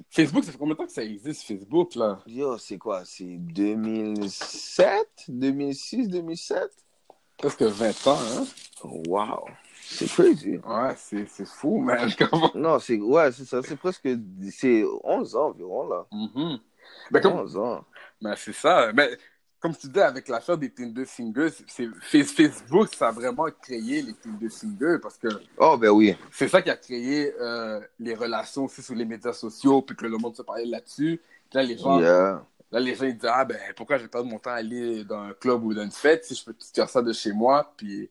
Facebook, ça fait combien de temps que ça existe, Facebook, là? Yo, c'est quoi? C'est 2007? 2006, 2007? Presque 20 ans, hein? Wow. C'est crazy. Ouais, c'est fou, man. Non, c'est ouais, c'est ça. C'est presque c'est 11 ans environ, là. Ben, comme... 11 ans. ben, c'est ça. Mais comme tu dis, avec l'affaire des Tinder Singles, Facebook, ça a vraiment créé les Tinder Singles parce que Oh, ben oui. c'est ça qui a créé euh, les relations aussi sur les médias sociaux, puis que le monde se parlait là-dessus. Là, les gens, Yeah. Là, les gens ils disent Ah, ben, pourquoi je vais perdre mon temps à aller dans un club ou dans une fête si je peux tout faire ça de chez moi? Puis,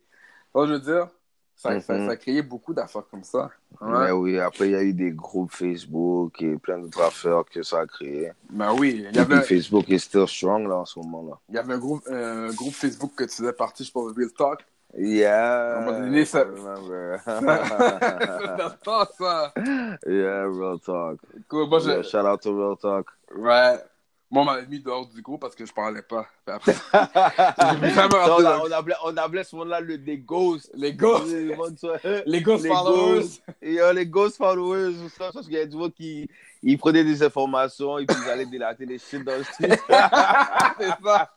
je veux dire, ça, ça, ça a créé beaucoup d'affaires comme ça. Mais oui, après, il y a eu des groupes Facebook et plein d'autres affaires que ça a créé. Ben oui, il y avait, Facebook est still strong, là, en ce moment-là. il y avait un, groupe, euh, un groupe Facebook que tu faisais partie, je pense, Real Talk. Yeah. À un moment donné, ça- le temps, ça. yeah, real talk. Cool, moi, je- Yeah, shout out to Real Talk. Ouais. Moi, on m'avait mis dehors du groupe parce que je parlais pas. Après, on, a- on appelait, on appelait ce monde-là le, des ghosts. les ghosts, Le monde, ça, les ghosts Les followers. ghosts. Et, euh, les ghost followers, ça, parce qu'il y a du monde qui ils prenaient des informations et puis ils allaient délater les shit dans le street. C'est ça.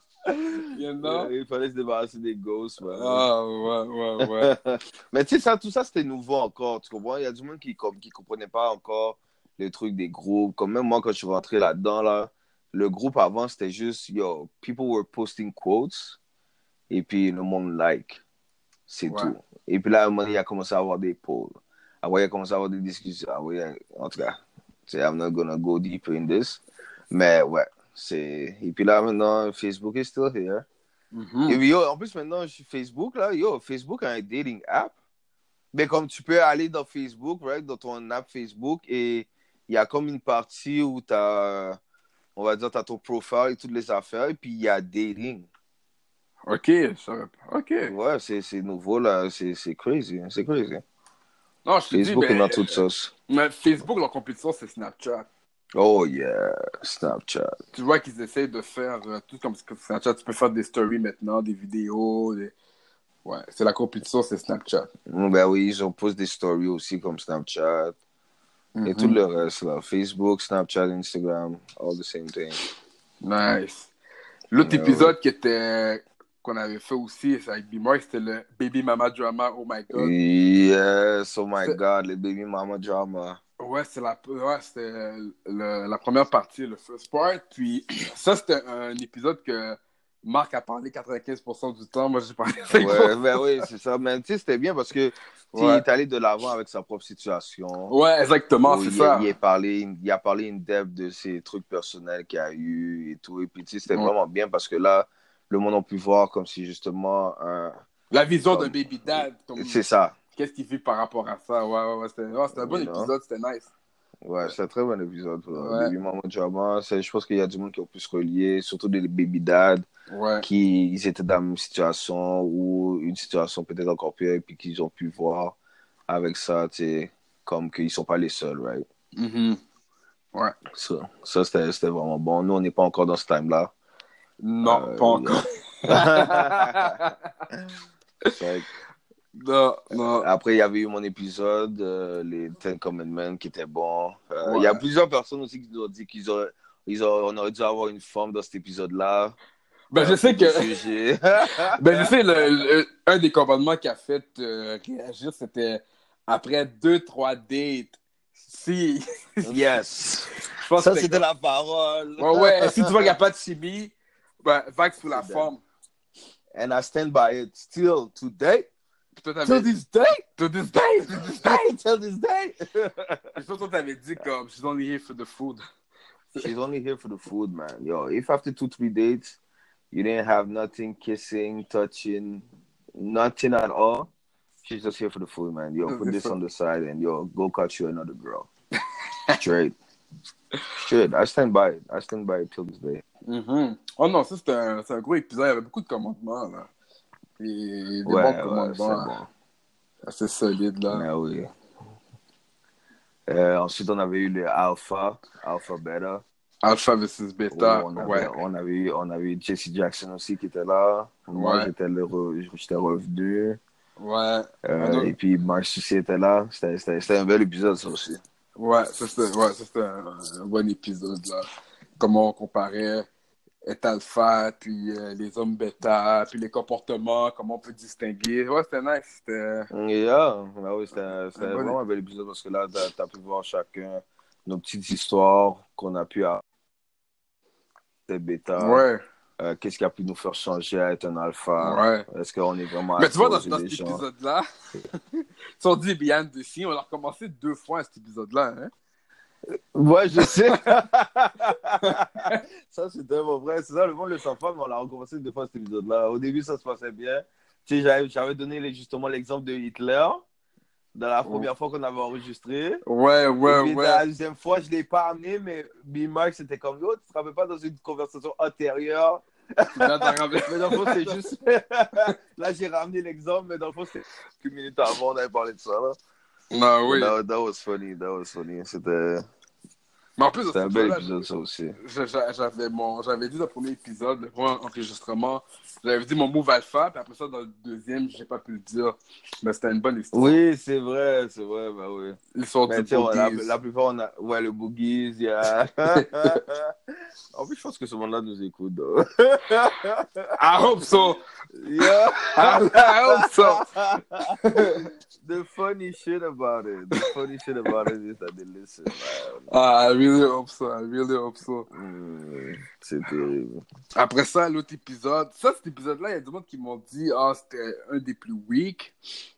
You know? Il fallait se débarrasser des ghosts, man. Ah, ouais, ouais, ouais. Mais tu sais, ça, tout ça, c'était nouveau encore, tu comprends? Il y a du monde qui qui comprenait pas encore le truc des groupes. Comme même moi, quand je suis rentré là-dedans, là, le groupe avant, c'était juste, yo, people were posting quotes et puis le monde like. C'est Ouais. tout. Et puis là, à un moment donné, il a commencé à avoir des polls. Après, il a commencé à avoir des discussions. Ah oui, en tout cas, I'm not gonna go deeper in this. Mais ouais, c'est... Et puis là, maintenant, Facebook is still here. Mhm. Et puis, yo, en plus, maintenant, je suis Facebook, là, yo, Facebook a un dating app. Mais comme tu peux aller dans Facebook, right, dans ton app Facebook, et il y a comme une partie où tu as, on va dire, tu as ton profile et toutes les affaires, et puis il y a dating. Ok, savais pas. Ok. Ouais, c'est nouveau, là, c'est crazy, hein, c'est crazy. Non, je te dis, Facebook est ben, dans toute sauce. mais Facebook, leur compétition, c'est Snapchat. Oh yeah, Snapchat. Tu vois qu'ils essayent de faire euh, tout comme Snapchat. Tu peux faire des stories maintenant, des vidéos. Des... Ouais, c'est la compétition, c'est Snapchat. Ben oui, ils ont posté des stories aussi comme Snapchat. Et Mhm. tout le reste, là. Facebook, Snapchat, Instagram, all the same thing. Nice. L'autre épisode qui était qu'on avait fait aussi avec B-Mark, c'était le Baby Mama Drama. Oh my god. Yes, oh my C'est- God, les baby mama drama. Ouais, c'est la, ouais, c'était le- la première partie, le first part. Puis ça, c'était un épisode que Marc a parlé 95% du temps. Moi, j'ai parlé 5%. Ouais, ben oui, c'est ça. Mais tu sais, c'était bien parce que Ouais. il est allé de l'avant avec sa propre situation. Ouais, exactement, c'est ça. il, a parlé, il a parlé in depth de ses trucs personnels qu'il a eu et tout. Et puis, tu sais, c'était Ouais. vraiment bien parce que là, le monde a pu voir comme si justement, un- La vision d'un baby dad. c'est ça. Qu'est-ce qu'il vit par rapport à ça? Ouais, ouais, ouais. C'était un bon You épisode, c'était nice. Ouais, c'est un très bon épisode. Ouais. Baby Mama Drama. Je pense qu'il y a du monde qui ont pu se relier, surtout des baby dads. Ouais. qui ils étaient dans la même situation ou une situation peut-être encore pire et puis qu'ils ont pu voir avec ça, tu sais, comme qu'ils sont pas les seuls, right? Mhm. Ouais. Ça, ça c'était, vraiment bon. Nous, on n'est pas encore dans ce time-là. Non, Euh, pas encore. Que, non, non. Après, il y avait eu mon épisode, euh, les Ten Commandments, qui était bon. Euh, Ouais. Il y a plusieurs personnes aussi qui nous ont dit qu'ils auraient, ils auraient- on aurait dû avoir une forme dans cet épisode-là. Ben, je sais que. Ben, je sais, le, le- un des commandements qui a fait euh, réagir, c'était après deux, trois dates. Si. yes. Je pense Ça, que c'était la parole. Ouais, ouais. Si tu vois qu'il n'y a pas de chimie, ben, vague sous la C'est forme. And I stand by it still today. Till this day? To this day! To this day! Till this day? Puis toi, toi, t'avais dit comme, she's only here for the food. She's only here for the food, man. Yo, if after two, three dates, you didn't have nothing, kissing, touching, nothing at all, she's just here for the food, man. Yo, put this on the side and yo, go catch you another girl. Straight. Straight. I stand by it. I stand by it till this day. Mhm. Oh non, ça, c'était un, un gros épisode. Il y avait beaucoup de commandements, là. Et des Ouais, bons ouais, c'est commandements. bon. Assez solides, là. Mais oui. Euh, ensuite, on avait eu le Alpha, Alpha Beta. Alpha versus Beta. on, avait, ouais. on, avait eu, on avait eu Jesse Jackson aussi qui était là. Moi, Ouais. j'étais re- j'étais revenu. Ouais. Euh, Et puis, Marc Sucé était là. C'était- un bel épisode, ça aussi. Ouais, ça c'était ouais, ça, c'était un, un bon épisode, là. Comment on comparait être alpha, puis euh, les hommes bêta, puis les comportements, comment on peut distinguer. Ouais, c'était nice. C'était... Yeah, bah oui, c'était vraiment un bel épisode parce que là, t'as as pu voir chacun nos petites histoires qu'on a pu avoir. Bêta. Ouais, Euh, Qu'est-ce qui a pu nous faire changer à être un alpha? ouais. Est-ce qu'on est vraiment Mais tu vois, dans, dans cet épisode-là, si on dit behind the scene, on l'a recommencé deux fois à cet épisode-là. Hein? Ouais, je sais. ça, c'est tellement vrai. C'est ça, le monde le sent pas, mais on l'a recommencé deux fois cet épisode-là. Au début, ça se passait bien. Tu sais, j'avais- donné justement l'exemple de Hitler dans la première fois qu'on avait enregistré. Ouais, ouais, Et puis, ouais. La deuxième fois, je ne l'ai pas amené, mais B-Max, c'était comme yo, tu te rappelles pas dans une conversation antérieure? Mais dans le fond, c'est juste. là, j'ai ramené l'exemple, mais dans le fond, c'est quelques minutes avant, on avait parlé de ça. Là. Non, oui. That, that was funny, that was funny. C'était Mais en plus, cet un bel épisode, ça aussi. j'avais mon, j'avais dit dans le premier épisode, le premier enregistrement, j'avais dit mon move alpha, puis après ça, dans le deuxième, j'ai pas pu le dire. Mais c'était une bonne histoire. Oui, c'est vrai, c'est vrai, bah oui. L'histoire Mais du tu sais, on- la, plupart, on a. Ouais, le Boogies, il y a. en plus, je pense que ce monde-là nous écoute. I hope so. Yeah. I, I hope so. the funny shit about it. The funny shit about it is that they listen. Ah, I really hope so. I really hope so. Mm, c'est terrible. Après ça, l'autre épisode, ça, cet épisode-là, il y a du monde qui m'ont dit, ah, c'était un des plus weak.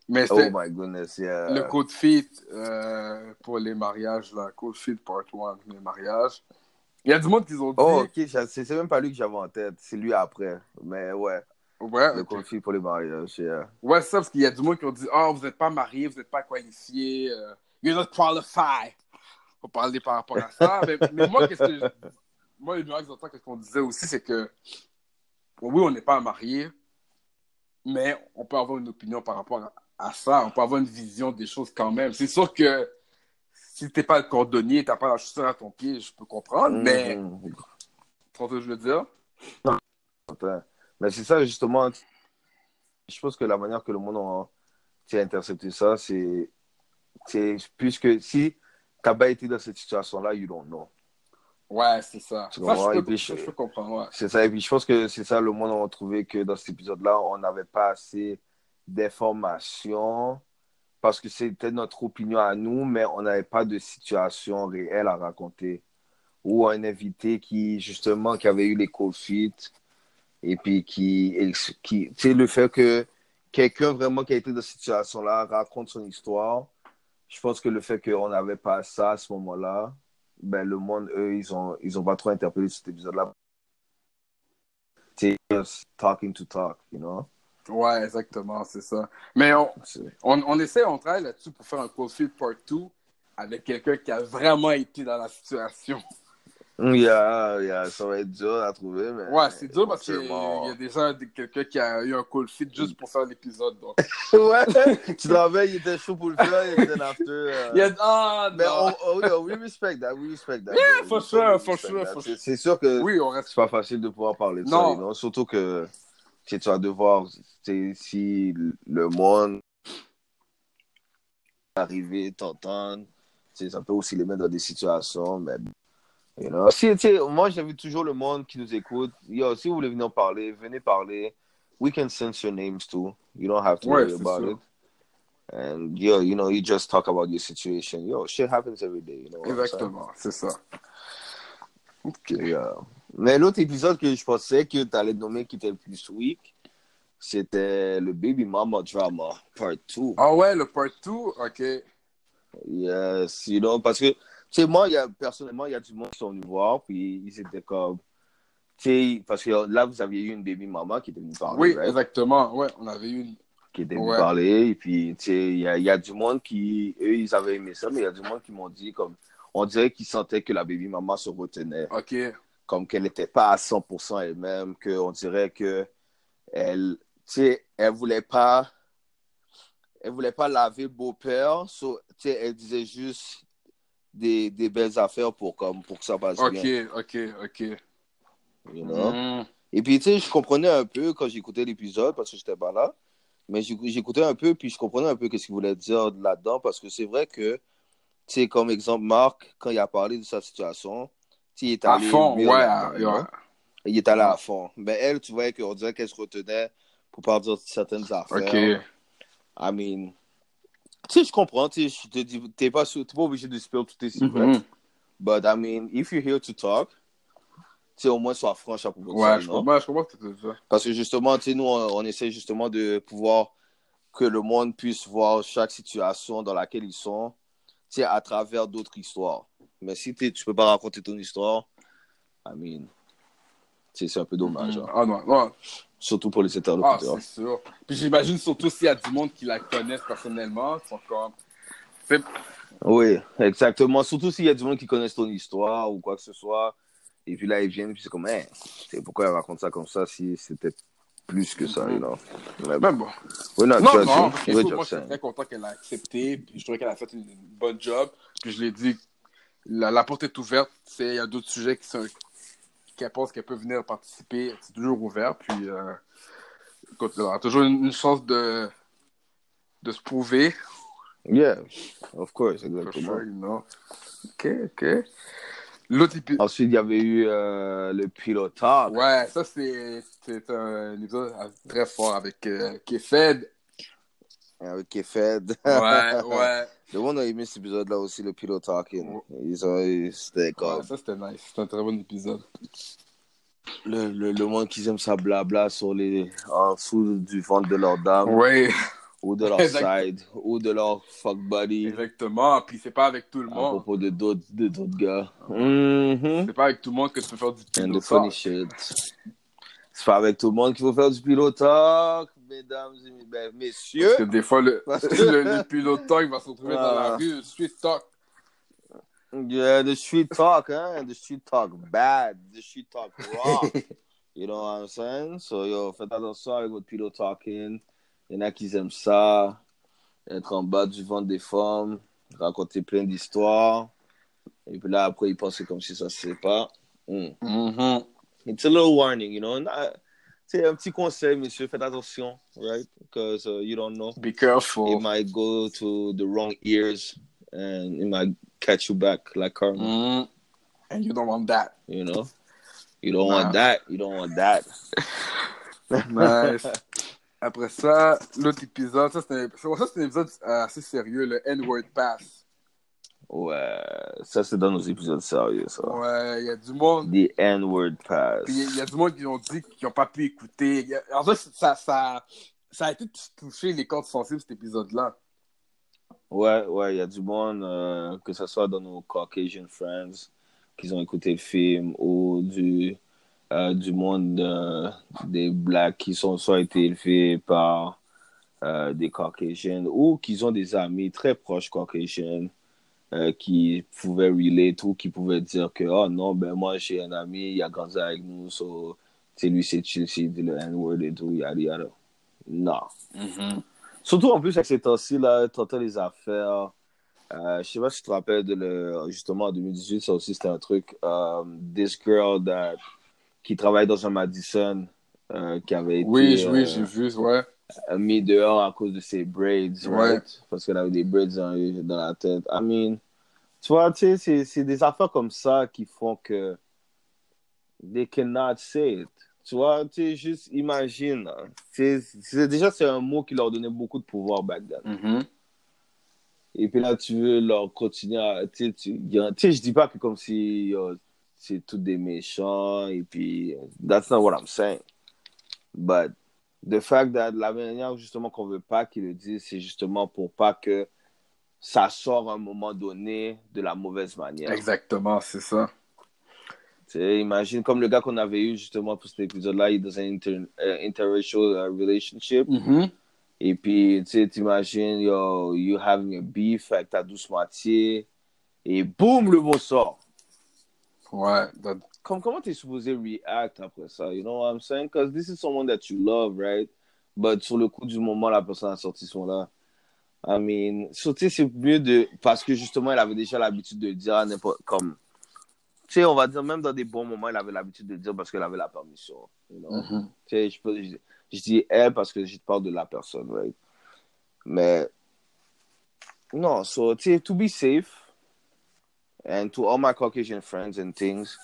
Mais Oh my goodness, yeah. le code fit euh, pour les mariages, là. Code fit part 1, les mariages. Il y a du monde qui ont dit, Oh, ok, c'est même pas lui que j'avais en tête, c'est lui après. Mais ouais, ouais, le conflit pour les mariages, yeah. Ouais, c'est ça, parce qu'il y a du monde qui ont dit Ah, vous n'êtes pas marié, vous n'êtes pas qualifié, euh, you're not qualified. On parler par rapport à ça. mais, mais moi, qu'est-ce que. je- Moi, les nuances d'entendre, qu'est-ce qu'on disait aussi, c'est que. Oui, on n'est pas marié, mais on peut avoir une opinion par rapport à, à ça. On peut avoir une vision des choses quand même. C'est sûr que si t'es pas le cordonnier, t'as pas la chaussure à ton pied, je peux comprendre, mais. Mhm. Tu que je veux dire? Enfin, Mais c'est ça, justement. Je pense que la manière que le monde a intercepté ça, c'est. Puisque si pas été dans cette situation-là, you don't know. Ouais, c'est ça. Ça, je peux, ouais. C'est ça. Et puis, je pense que c'est ça, le monde a trouvé que dans cet épisode-là, on n'avait pas assez d'informations parce que c'était notre opinion à nous, mais on n'avait pas de situation réelle à raconter. Ou un invité qui, justement, qui avait eu les feet et puis qui, qui tu sais, le fait que quelqu'un vraiment qui a été dans cette situation-là raconte son histoire, je pense que le fait qu'on n'avait pas ça à ce moment-là, ben, le monde, eux, ils ont, ils ont pas trop interpellé cet épisode-là. C'est talking to talk, you know? Ouais, exactement, c'est ça. Mais on, on, on essaie, on travaille là-dessus pour faire un feed part 2 avec quelqu'un qui a vraiment été dans la situation. Yeah, yeah, ça va être dur à trouver, mais. Ouais, c'est dur parce qu'il y a déjà quelqu'un qui a eu un cold feed juste pour faire l'épisode. Donc. ouais, tu rappelles, il était chaud pour le faire, il était after. euh, Il y a... Ah, Mais non. on, oh, yeah, we respect that, we respect that. Yeah, for sure, for sure, for C'est- sure. C'est sûr que Oui, on reste... c'est pas facile de pouvoir parler de Non. ça, know? surtout que tu vas devoir, si le monde arriver, t'entendre, ça peut aussi les mettre dans des situations, mais you know. Si, tu sais, moi j'invite toujours le monde qui nous écoute, yo, si vous voulez venir parler, venez parler. We can censor names too. You don't have to Ouais, worry about sûr. it. And yo, you know, you just talk about your situation. Yo, shit happens every day, you know. Exactement, c'est ça. Ok. Yeah. Mais l'autre épisode que je pensais que tu allais nommer qui était le plus weak, c'était le Baby Mama Drama, part 2. Ah ouais, le part 2, ok. Yes, you know, parce que, sais, moi, y a, personnellement, il y a du monde qui sont venus voir, puis ils étaient comme, tu sais, parce que là, vous aviez eu une Baby Mama qui était venue parler, Oui, right? exactement. Ouais, on avait eu une... qui était venue Ouais. parler, et puis, tu sais, il y a, il y a du monde qui, eux, ils avaient aimé ça, mais il y a du monde qui m'ont dit, comme, on dirait qu'ils sentaient que la Baby Mama se retenait. Ok. comme qu'elle n'était pas à 100% elle-même, qu'on dirait que elle, tu sais, elle voulait pas, elle voulait pas laver beau-père, so, tu sais, elle disait juste des, des belles affaires pour, comme, pour que ça passe Ok, bien, ok, ok. you know? Mm. Et puis, tu sais, je comprenais un peu quand j'écoutais l'épisode, parce que j'étais pas là, mais j'éc- j'écoutais un peu, puis je comprenais un peu ce qu'il voulait dire là-dedans, parce que c'est vrai que, Tu sais, comme exemple, Marc, quand il a parlé de sa situation, tu sais, il est À allé. fond, ouais. à- know? ouais. Il est allé à fond. Mais elle, tu voyais qu'on dirait qu'elle se retenait pour pas dire certaines affaires. Ok. I mean, tu sais, je comprends. Tu sais, je te dis, t'es pas, sou- t'es pas obligé de spill tous tes secrets. Mhm. But I mean, if you're here to talk, tu sais, au moins sois franche à propos de ça. Ouais, je comprends, je comprends ce que tu dire. Parce que justement, tu sais, nous, on, on essaie justement de pouvoir que le monde puisse voir chaque situation dans laquelle ils sont, tu sais, à travers d'autres histoires. Mais si tu peux pas raconter ton histoire, I mean, c'est un peu dommage. hein. Ah non, non. Surtout pour les Ah, interlocuteurs. c'est sûr. Puis j'imagine surtout s'il y a du monde qui la connaissent personnellement, ils sont comme. C'est- Oui, exactement. Surtout s'il y a du monde qui connaissent ton histoire ou quoi que ce soit. Et puis là, ils viennent, puis c'est comme, hey, tu sais, pourquoi elle raconte ça comme ça si c'était plus que ça, you know? Mais Mais bon. not Non, non, que We're moi, je suis très content qu'elle a accepté. Puis je trouvais qu'elle a fait une, bonne job. Puis je l'ai dit, la, la porte est ouverte. C'est- Il y a d'autres sujets qui sont qu'elle pense qu'elle peut venir participer. C'est toujours ouvert. Puis euh, écoute, elle a toujours une, une chance de, de se prouver. Yeah, of course, exactement. sure, you know. Ok, ok. L'autre épisode. Ensuite, il y avait eu euh, le Pilot Talk. Ouais, ça c'est c'est un épisode très fort avec euh, Kefed. Avec Kefed. Ouais, ouais. Le monde a aimé cet épisode-là aussi, le Pilot Talking. Ils ont, c'était Ouais, comme ça c'était nice. C'était un très bon épisode. le, le, le monde qui aime ça blabla sur les, en dessous du ventre de leur dame, Oui, ou de leur Exact. side, ou de leur fuck buddy, exactement. Puis c'est pas avec tout le à monde. propos de d'autres, de d'autres gars. Mhm. C'est pas avec tout le monde que tu peux faire du And pilot the funny talk. shit. C'est pas avec tout le monde qu'il faut faire du Pilot Talk, mesdames et ben, messieurs. Parce que des fois, le, le, le pilot talk va se retrouver dans la Ah. rue, le street talk. Yeah, the street talk, hein? The street talk bad. The street talk raw. you know what I'm saying? So, yo, faites attention avec votre pillow talking. Il y en a qui aiment ça. Être en bas du ventre des femmes. Raconter plein d'histoires. Et puis là, après, ils pensent comme si ça se sait pas. Mm. Mhm. It's a little warning, you know? Not- C'est un petit conseil, monsieur. Faites attention, right? Because uh, you don't know. Be It careful. might go to the wrong ears. And it might catch you back like karma. Mhm. And you don't want that. You know, you don't Nah. want that. You don't want that. Nice. Après ça, l'autre épisode, ça c'est un, ça, c'est un épisode euh, assez sérieux, le N-word pass. Ouais, ça c'est dans nos épisodes sérieux, ça. Ouais, il y a du monde. The N-word pass. Il y a du monde qui ont dit qu'ils n'ont pas pu écouter. A- En fait, ça, ça, ça a été touché les cordes sensibles, cet épisode-là. Ouais, ouais, il y a du monde, euh, que ce soit dans nos Caucasian friends, qui ont écouté le film, ou du, euh, du monde euh, des Blacks qui sont soit été élevés par des Caucasians, ou qui ont des amis très proches Caucasians, euh, qui pouvaient relate, ou qui pouvaient dire que, oh non, ben moi j'ai un ami, il a grandi avec nous, so, c'est lui c'est chill, c'est dit le N-word et tout, yada yada. Non. Surtout en plus avec ces temps-ci, là, t'entends les affaires. Euh, je sais pas si tu te rappelles de le, justement en 2018, ça aussi c'était un truc. euh, this girl that, qui travaille dans un Madison, euh, qui avait été Oui, oui, euh, j'ai vu, ouais. mis dehors à cause de ses braids, Ouais. right? Parce qu'elle avait des braids dans, dans la tête. I mean, tu vois, tu sais, c'est- des affaires comme ça qui font que they cannot say it. Tu vois, tu sais, juste imagine. hein. C'est- déjà, c'est un mot qui leur donnait beaucoup de pouvoir back then. Mhm. Et puis là, tu veux leur continuer à. Tu sais, tu sais, je dis pas que comme si euh, c'est tous des méchants, et puis. That's not what I'm saying. But the fact that la manière justement qu'on veut pas qu'ils le disent, c'est justement pour pas que ça sorte à un moment donné de la mauvaise manière. Exactement, c'est ça. Tu sais, imagine comme le gars qu'on avait eu justement pour cet épisode-là, il est dans un inter, euh, interracial euh, relationship. Mhm. Et puis, tu sais, t'imagines, yo, you having a beef avec ta douce moitié. Et boum, le mot sort. Ouais. that- Comme, comment t'es supposé react après ça? You know what I'm saying? Because this is someone that you love, right? But sur le coup du moment, la personne a sorti son là. I mean, sais, c'est mieux de. Parce que justement, elle avait déjà l'habitude de dire à n'importe. Comme. Tu sais, on va dire, même dans des bons moments, elle avait l'habitude de dire parce qu'elle avait la permission. You know? Mhm. Tu sais, je, peux- je, je dis elle parce que je te parle de la personne, right? Mais non, so, tu sais, to be safe, And to all my Caucasian friends and things,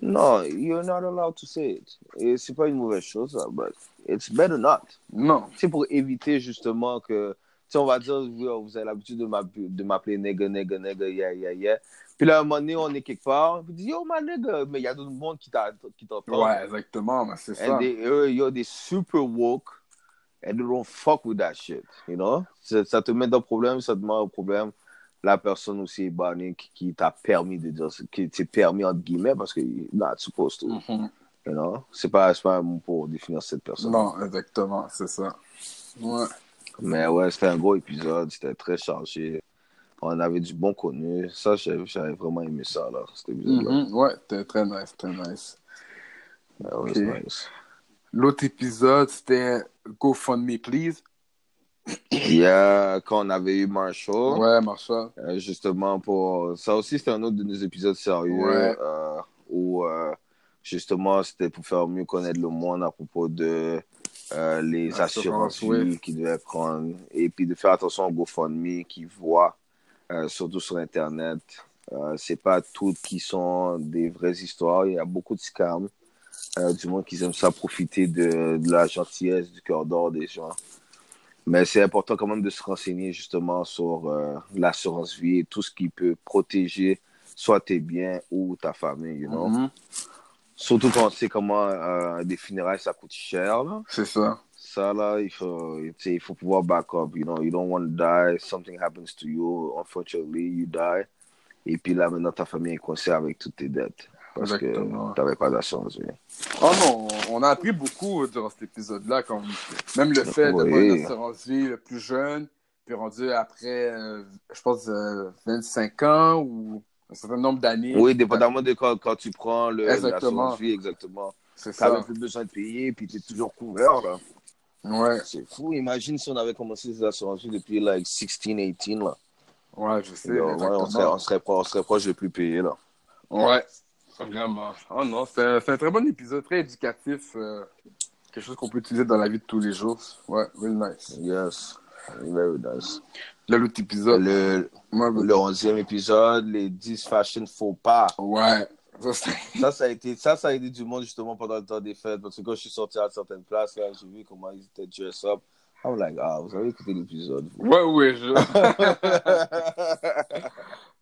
no, you're not allowed to say it. Et c'est pas une mauvaise chose, là, but it's better not. Non. C'est pour éviter justement que, sais, on va dire, oui, vous avez l'habitude de m'app- de m'appeler nigga, nigga, nigga, yeah, yeah, yeah. Puis là, à un moment donné, on est quelque part, vous dites, yo, my nigga, mais il y a d'autres monde qui t'entend. Ouais, exactement, mais c'est ça. They, eux, yo, they super woke and they don't fuck with that shit, you know? Ça, ça te met dans le problème, ça te met au problème. La personne aussi bannie qui, qui t'a permis de dire, qui t'est permis entre guillemets parce que you're not supposed to, Mhm. you know? C'est pas, c'est pas un mot pour définir cette personne. Non, exactement, c'est ça. Ouais. Mais ouais, c'était un gros épisode, c'était très chargé. On avait du bon connu. Ça, j'avais vraiment aimé ça, là, cet épisode-là. Mhm. Ouais, c'était très nice, très nice. C'est nice. L'autre épisode, c'était GoFundMe, please. Il y a, quand on avait eu Marshall, Ouais, Marshall. Euh, justement pour ça aussi c'était un autre de nos épisodes sérieux Ouais. euh, où euh, justement c'était pour faire mieux connaître le monde à propos de euh, les Assurance, assurances oui. qu'ils devaient prendre et puis de faire attention au GoFundMe qu'ils voient euh, surtout sur internet euh, c'est pas toutes qui sont des vraies histoires il y a beaucoup de scams euh, du monde qui aiment ça profiter de, de la gentillesse du cœur d'or des gens mais c'est important quand même de se renseigner justement sur euh, l'assurance vie et tout ce qui peut protéger soit tes biens ou ta famille, you know. Mhm. Surtout quand on sait comment euh, des funérailles ça coûte cher. Là. C'est ça. Ça là, il faut, il faut pouvoir back up, you know. You don't want to die, something happens to you, unfortunately, you die. Et puis là, maintenant, ta famille est coincée avec toutes tes dettes. Parce Exactement. que tu n'avais pas d'assurance vie. Oh non, on a appris beaucoup durant cet épisode-là, comme même le fait de Oui. voir une assurance vie le plus jeune, puis rendu après, euh, je pense, euh, 25 ans ou un certain nombre d'années. Oui, dépendamment de quand, quand tu prends le- Exactement. l'assurance vie, exactement. C'est ça. plus besoin de payer, puis tu es toujours couvert. Là. Ouais, C'est fou. Imagine si on avait commencé ces assurances depuis like 16, 18 là. ouais, je sais. Ouais, on, serait, on, serait, pro- on serait proche de plus payer là. Ouais, vraiment. Oh non, c'est un, c'est un très bon épisode, très éducatif. euh, quelque chose qu'on peut utiliser dans la vie de tous les jours. Ouais, really nice. Yes. Very nice. Là, l'autre épisode. Le, le 11e épisode, les 10 fashion faux pas. Ouais. Ça, Ça, a été, ça, ça a été du monde justement pendant le temps des fêtes. Parce que quand je suis sorti à certaines places, là, j'ai vu comment ils étaient dress up. I'm like, ah, vous avez écouté l'épisode. Ouais, ouais, je...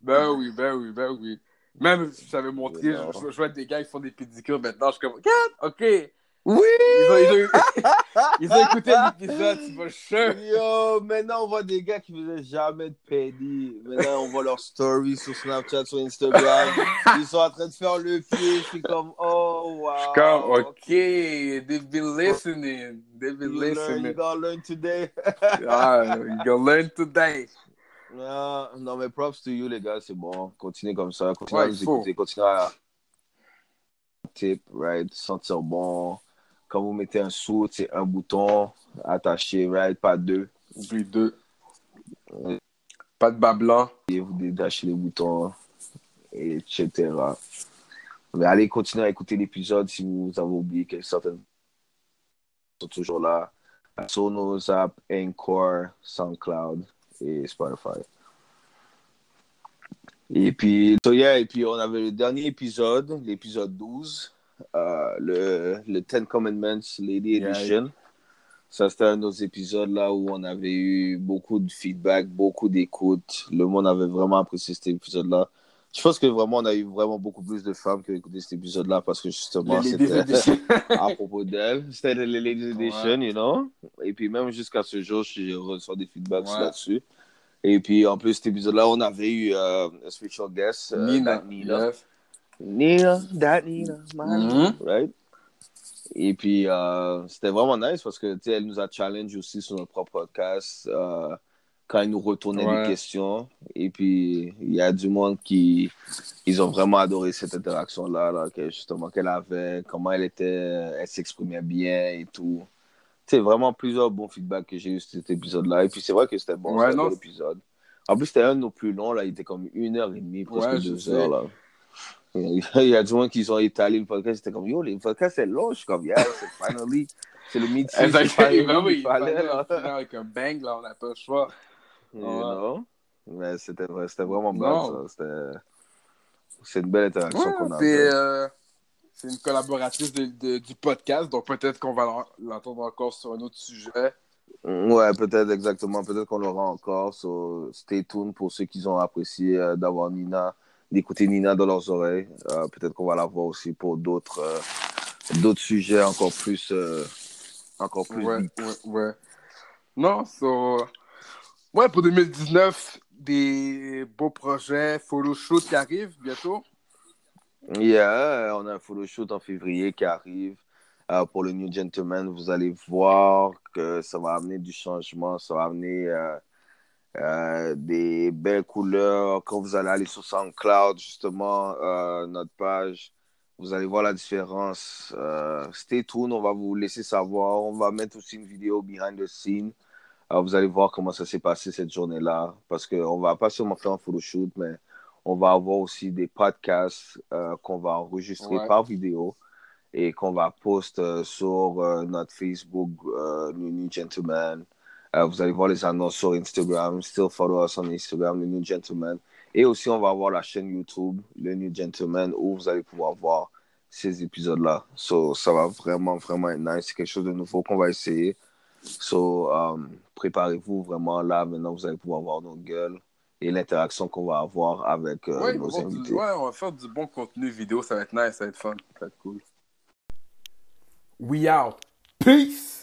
ben oui, ben oui, ben oui. Même si j'avais montré, je, je, je vois des gars qui font des pédicures maintenant, je suis comme, ok. Oui! Ils ont, ils ont, ils ont écouté l'épisode, tu vas sûr. Yo, maintenant on voit des gars qui faisaient jamais de pédi. Maintenant on voit leurs stories sur Snapchat, sur Instagram. Ils sont en train de faire le pied. Je suis comme, oh wow. Comme, ok, they've been listening. They've been You, learn, you listening. gotta learn today. Ah, you gonna learn today. Ah, non, mais props to you, les gars, c'est bon. Continuez comme ça. Continuez Ouais, à nous écouter. Continuez à tip, right? Sentir bon. Quand vous mettez un sou, c'est un bouton attaché, right? Pas deux. Puis deux. Pas de bas blanc. et vous détachez les boutons, etc. Mais allez continuer à écouter l'épisode si vous avez oublié que certaines sont toujours là. Sur nos apps Anchor, SoundCloud et Spotify. Et puis, so et puis on avait le dernier épisode, l'épisode 12, euh, le, le Ten Commandments Lady Yeah. Edition. Ça, c'était un de nos épisodes là où on avait eu beaucoup de feedback, beaucoup d'écoute. Le monde avait vraiment apprécié cet épisode-là. Je pense que vraiment, on a eu vraiment beaucoup plus de femmes qui ont écouté cet épisode-là parce que justement, Les c'était à propos d'elle. C'était le Ladies Edition, you know? Et puis même jusqu'à ce jour, je reçois des feedbacks Ouais. là-dessus. Et puis en plus, cet épisode-là, on avait eu euh, un special guest, euh, Nina. Nina, that Nina, my Mhm. right? Et puis, euh, c'était vraiment nice parce que, tu sais, elle nous a challenge aussi sur notre propre podcast euh, quand elle nous retournait Ouais. des questions. Et puis, il y a du monde qui, ils ont vraiment adoré cette interaction-là, là, que, justement, qu'elle avait, comment elle était, elle s'exprimait bien et tout. Tu sais, vraiment plusieurs bons feedbacks que j'ai eu sur cet épisode-là. Et puis, c'est vrai que c'était bon, Ouais, bon épisode. En plus, c'était un de nos plus longs, là. Il était comme une heure et demie, presque Ouais, deux sais. heures, là. Il y a du monde qui ont étalé le podcast. C'était comme, yo, le podcast c'est long. Je suis comme, yeah, c'est finally. C'est le mid Exactement. Ben oui, il fallait, là. avec un bang, là, on n'a pas le choix. Know? Mais c'était vrai- c'était vraiment Non. bon, ça. C'est une belle interaction Ouais, qu'on a. c'est euh, une collaboratrice de- de- du podcast, donc peut-être qu'on va l'en- l'entendre encore sur un autre sujet. Ouais, peut-être exactement. Peut-être qu'on l'aura encore. So, stay tuned pour ceux qui ont apprécié euh, d'avoir Nina, d'écouter Nina dans leurs oreilles. Euh, peut-être qu'on va la voir aussi pour d'autres euh, d'autres sujets encore plus euh, encore plus Ouais, deep. ouais, ouais. Non, so... Ouais, pour 2019, des beaux projets, photoshoot qui arrivent bientôt. Yeah, on a un photoshoot en février qui arrive euh, pour le New Gentleman. Vous allez voir que ça va amener du changement, ça va amener euh, des belles couleurs. Quand vous allez aller sur SoundCloud, justement, euh, notre page, vous allez voir la différence. Euh, stay tuned, on va vous laisser savoir. On va mettre aussi une vidéo behind the scene. Euh, vous allez voir comment ça s'est passé cette journée-là. Parce qu'on va pas seulement faire un photoshoot, mais on va avoir aussi des podcasts qu'on va enregistrer Ouais. par vidéo et qu'on va poster sur notre Facebook, le New Gentleman. Euh, vous allez voir les annonces sur Instagram. Still follow us on Instagram, le New Gentleman. Et aussi, on va avoir la chaîne YouTube, le New Gentleman, où vous allez pouvoir voir ces épisodes-là. So, ça va vraiment, vraiment être nice. C'est quelque chose de nouveau qu'on va essayer. So, um, préparez-vous vraiment là. Maintenant, vous allez pouvoir voir nos gueules et l'interaction qu'on va avoir avec euh, ouais, nos faire du- invités. ouais, on va faire du bon contenu vidéo, ça va être nice, ça va être fun, ça va être cool. We out. Peace!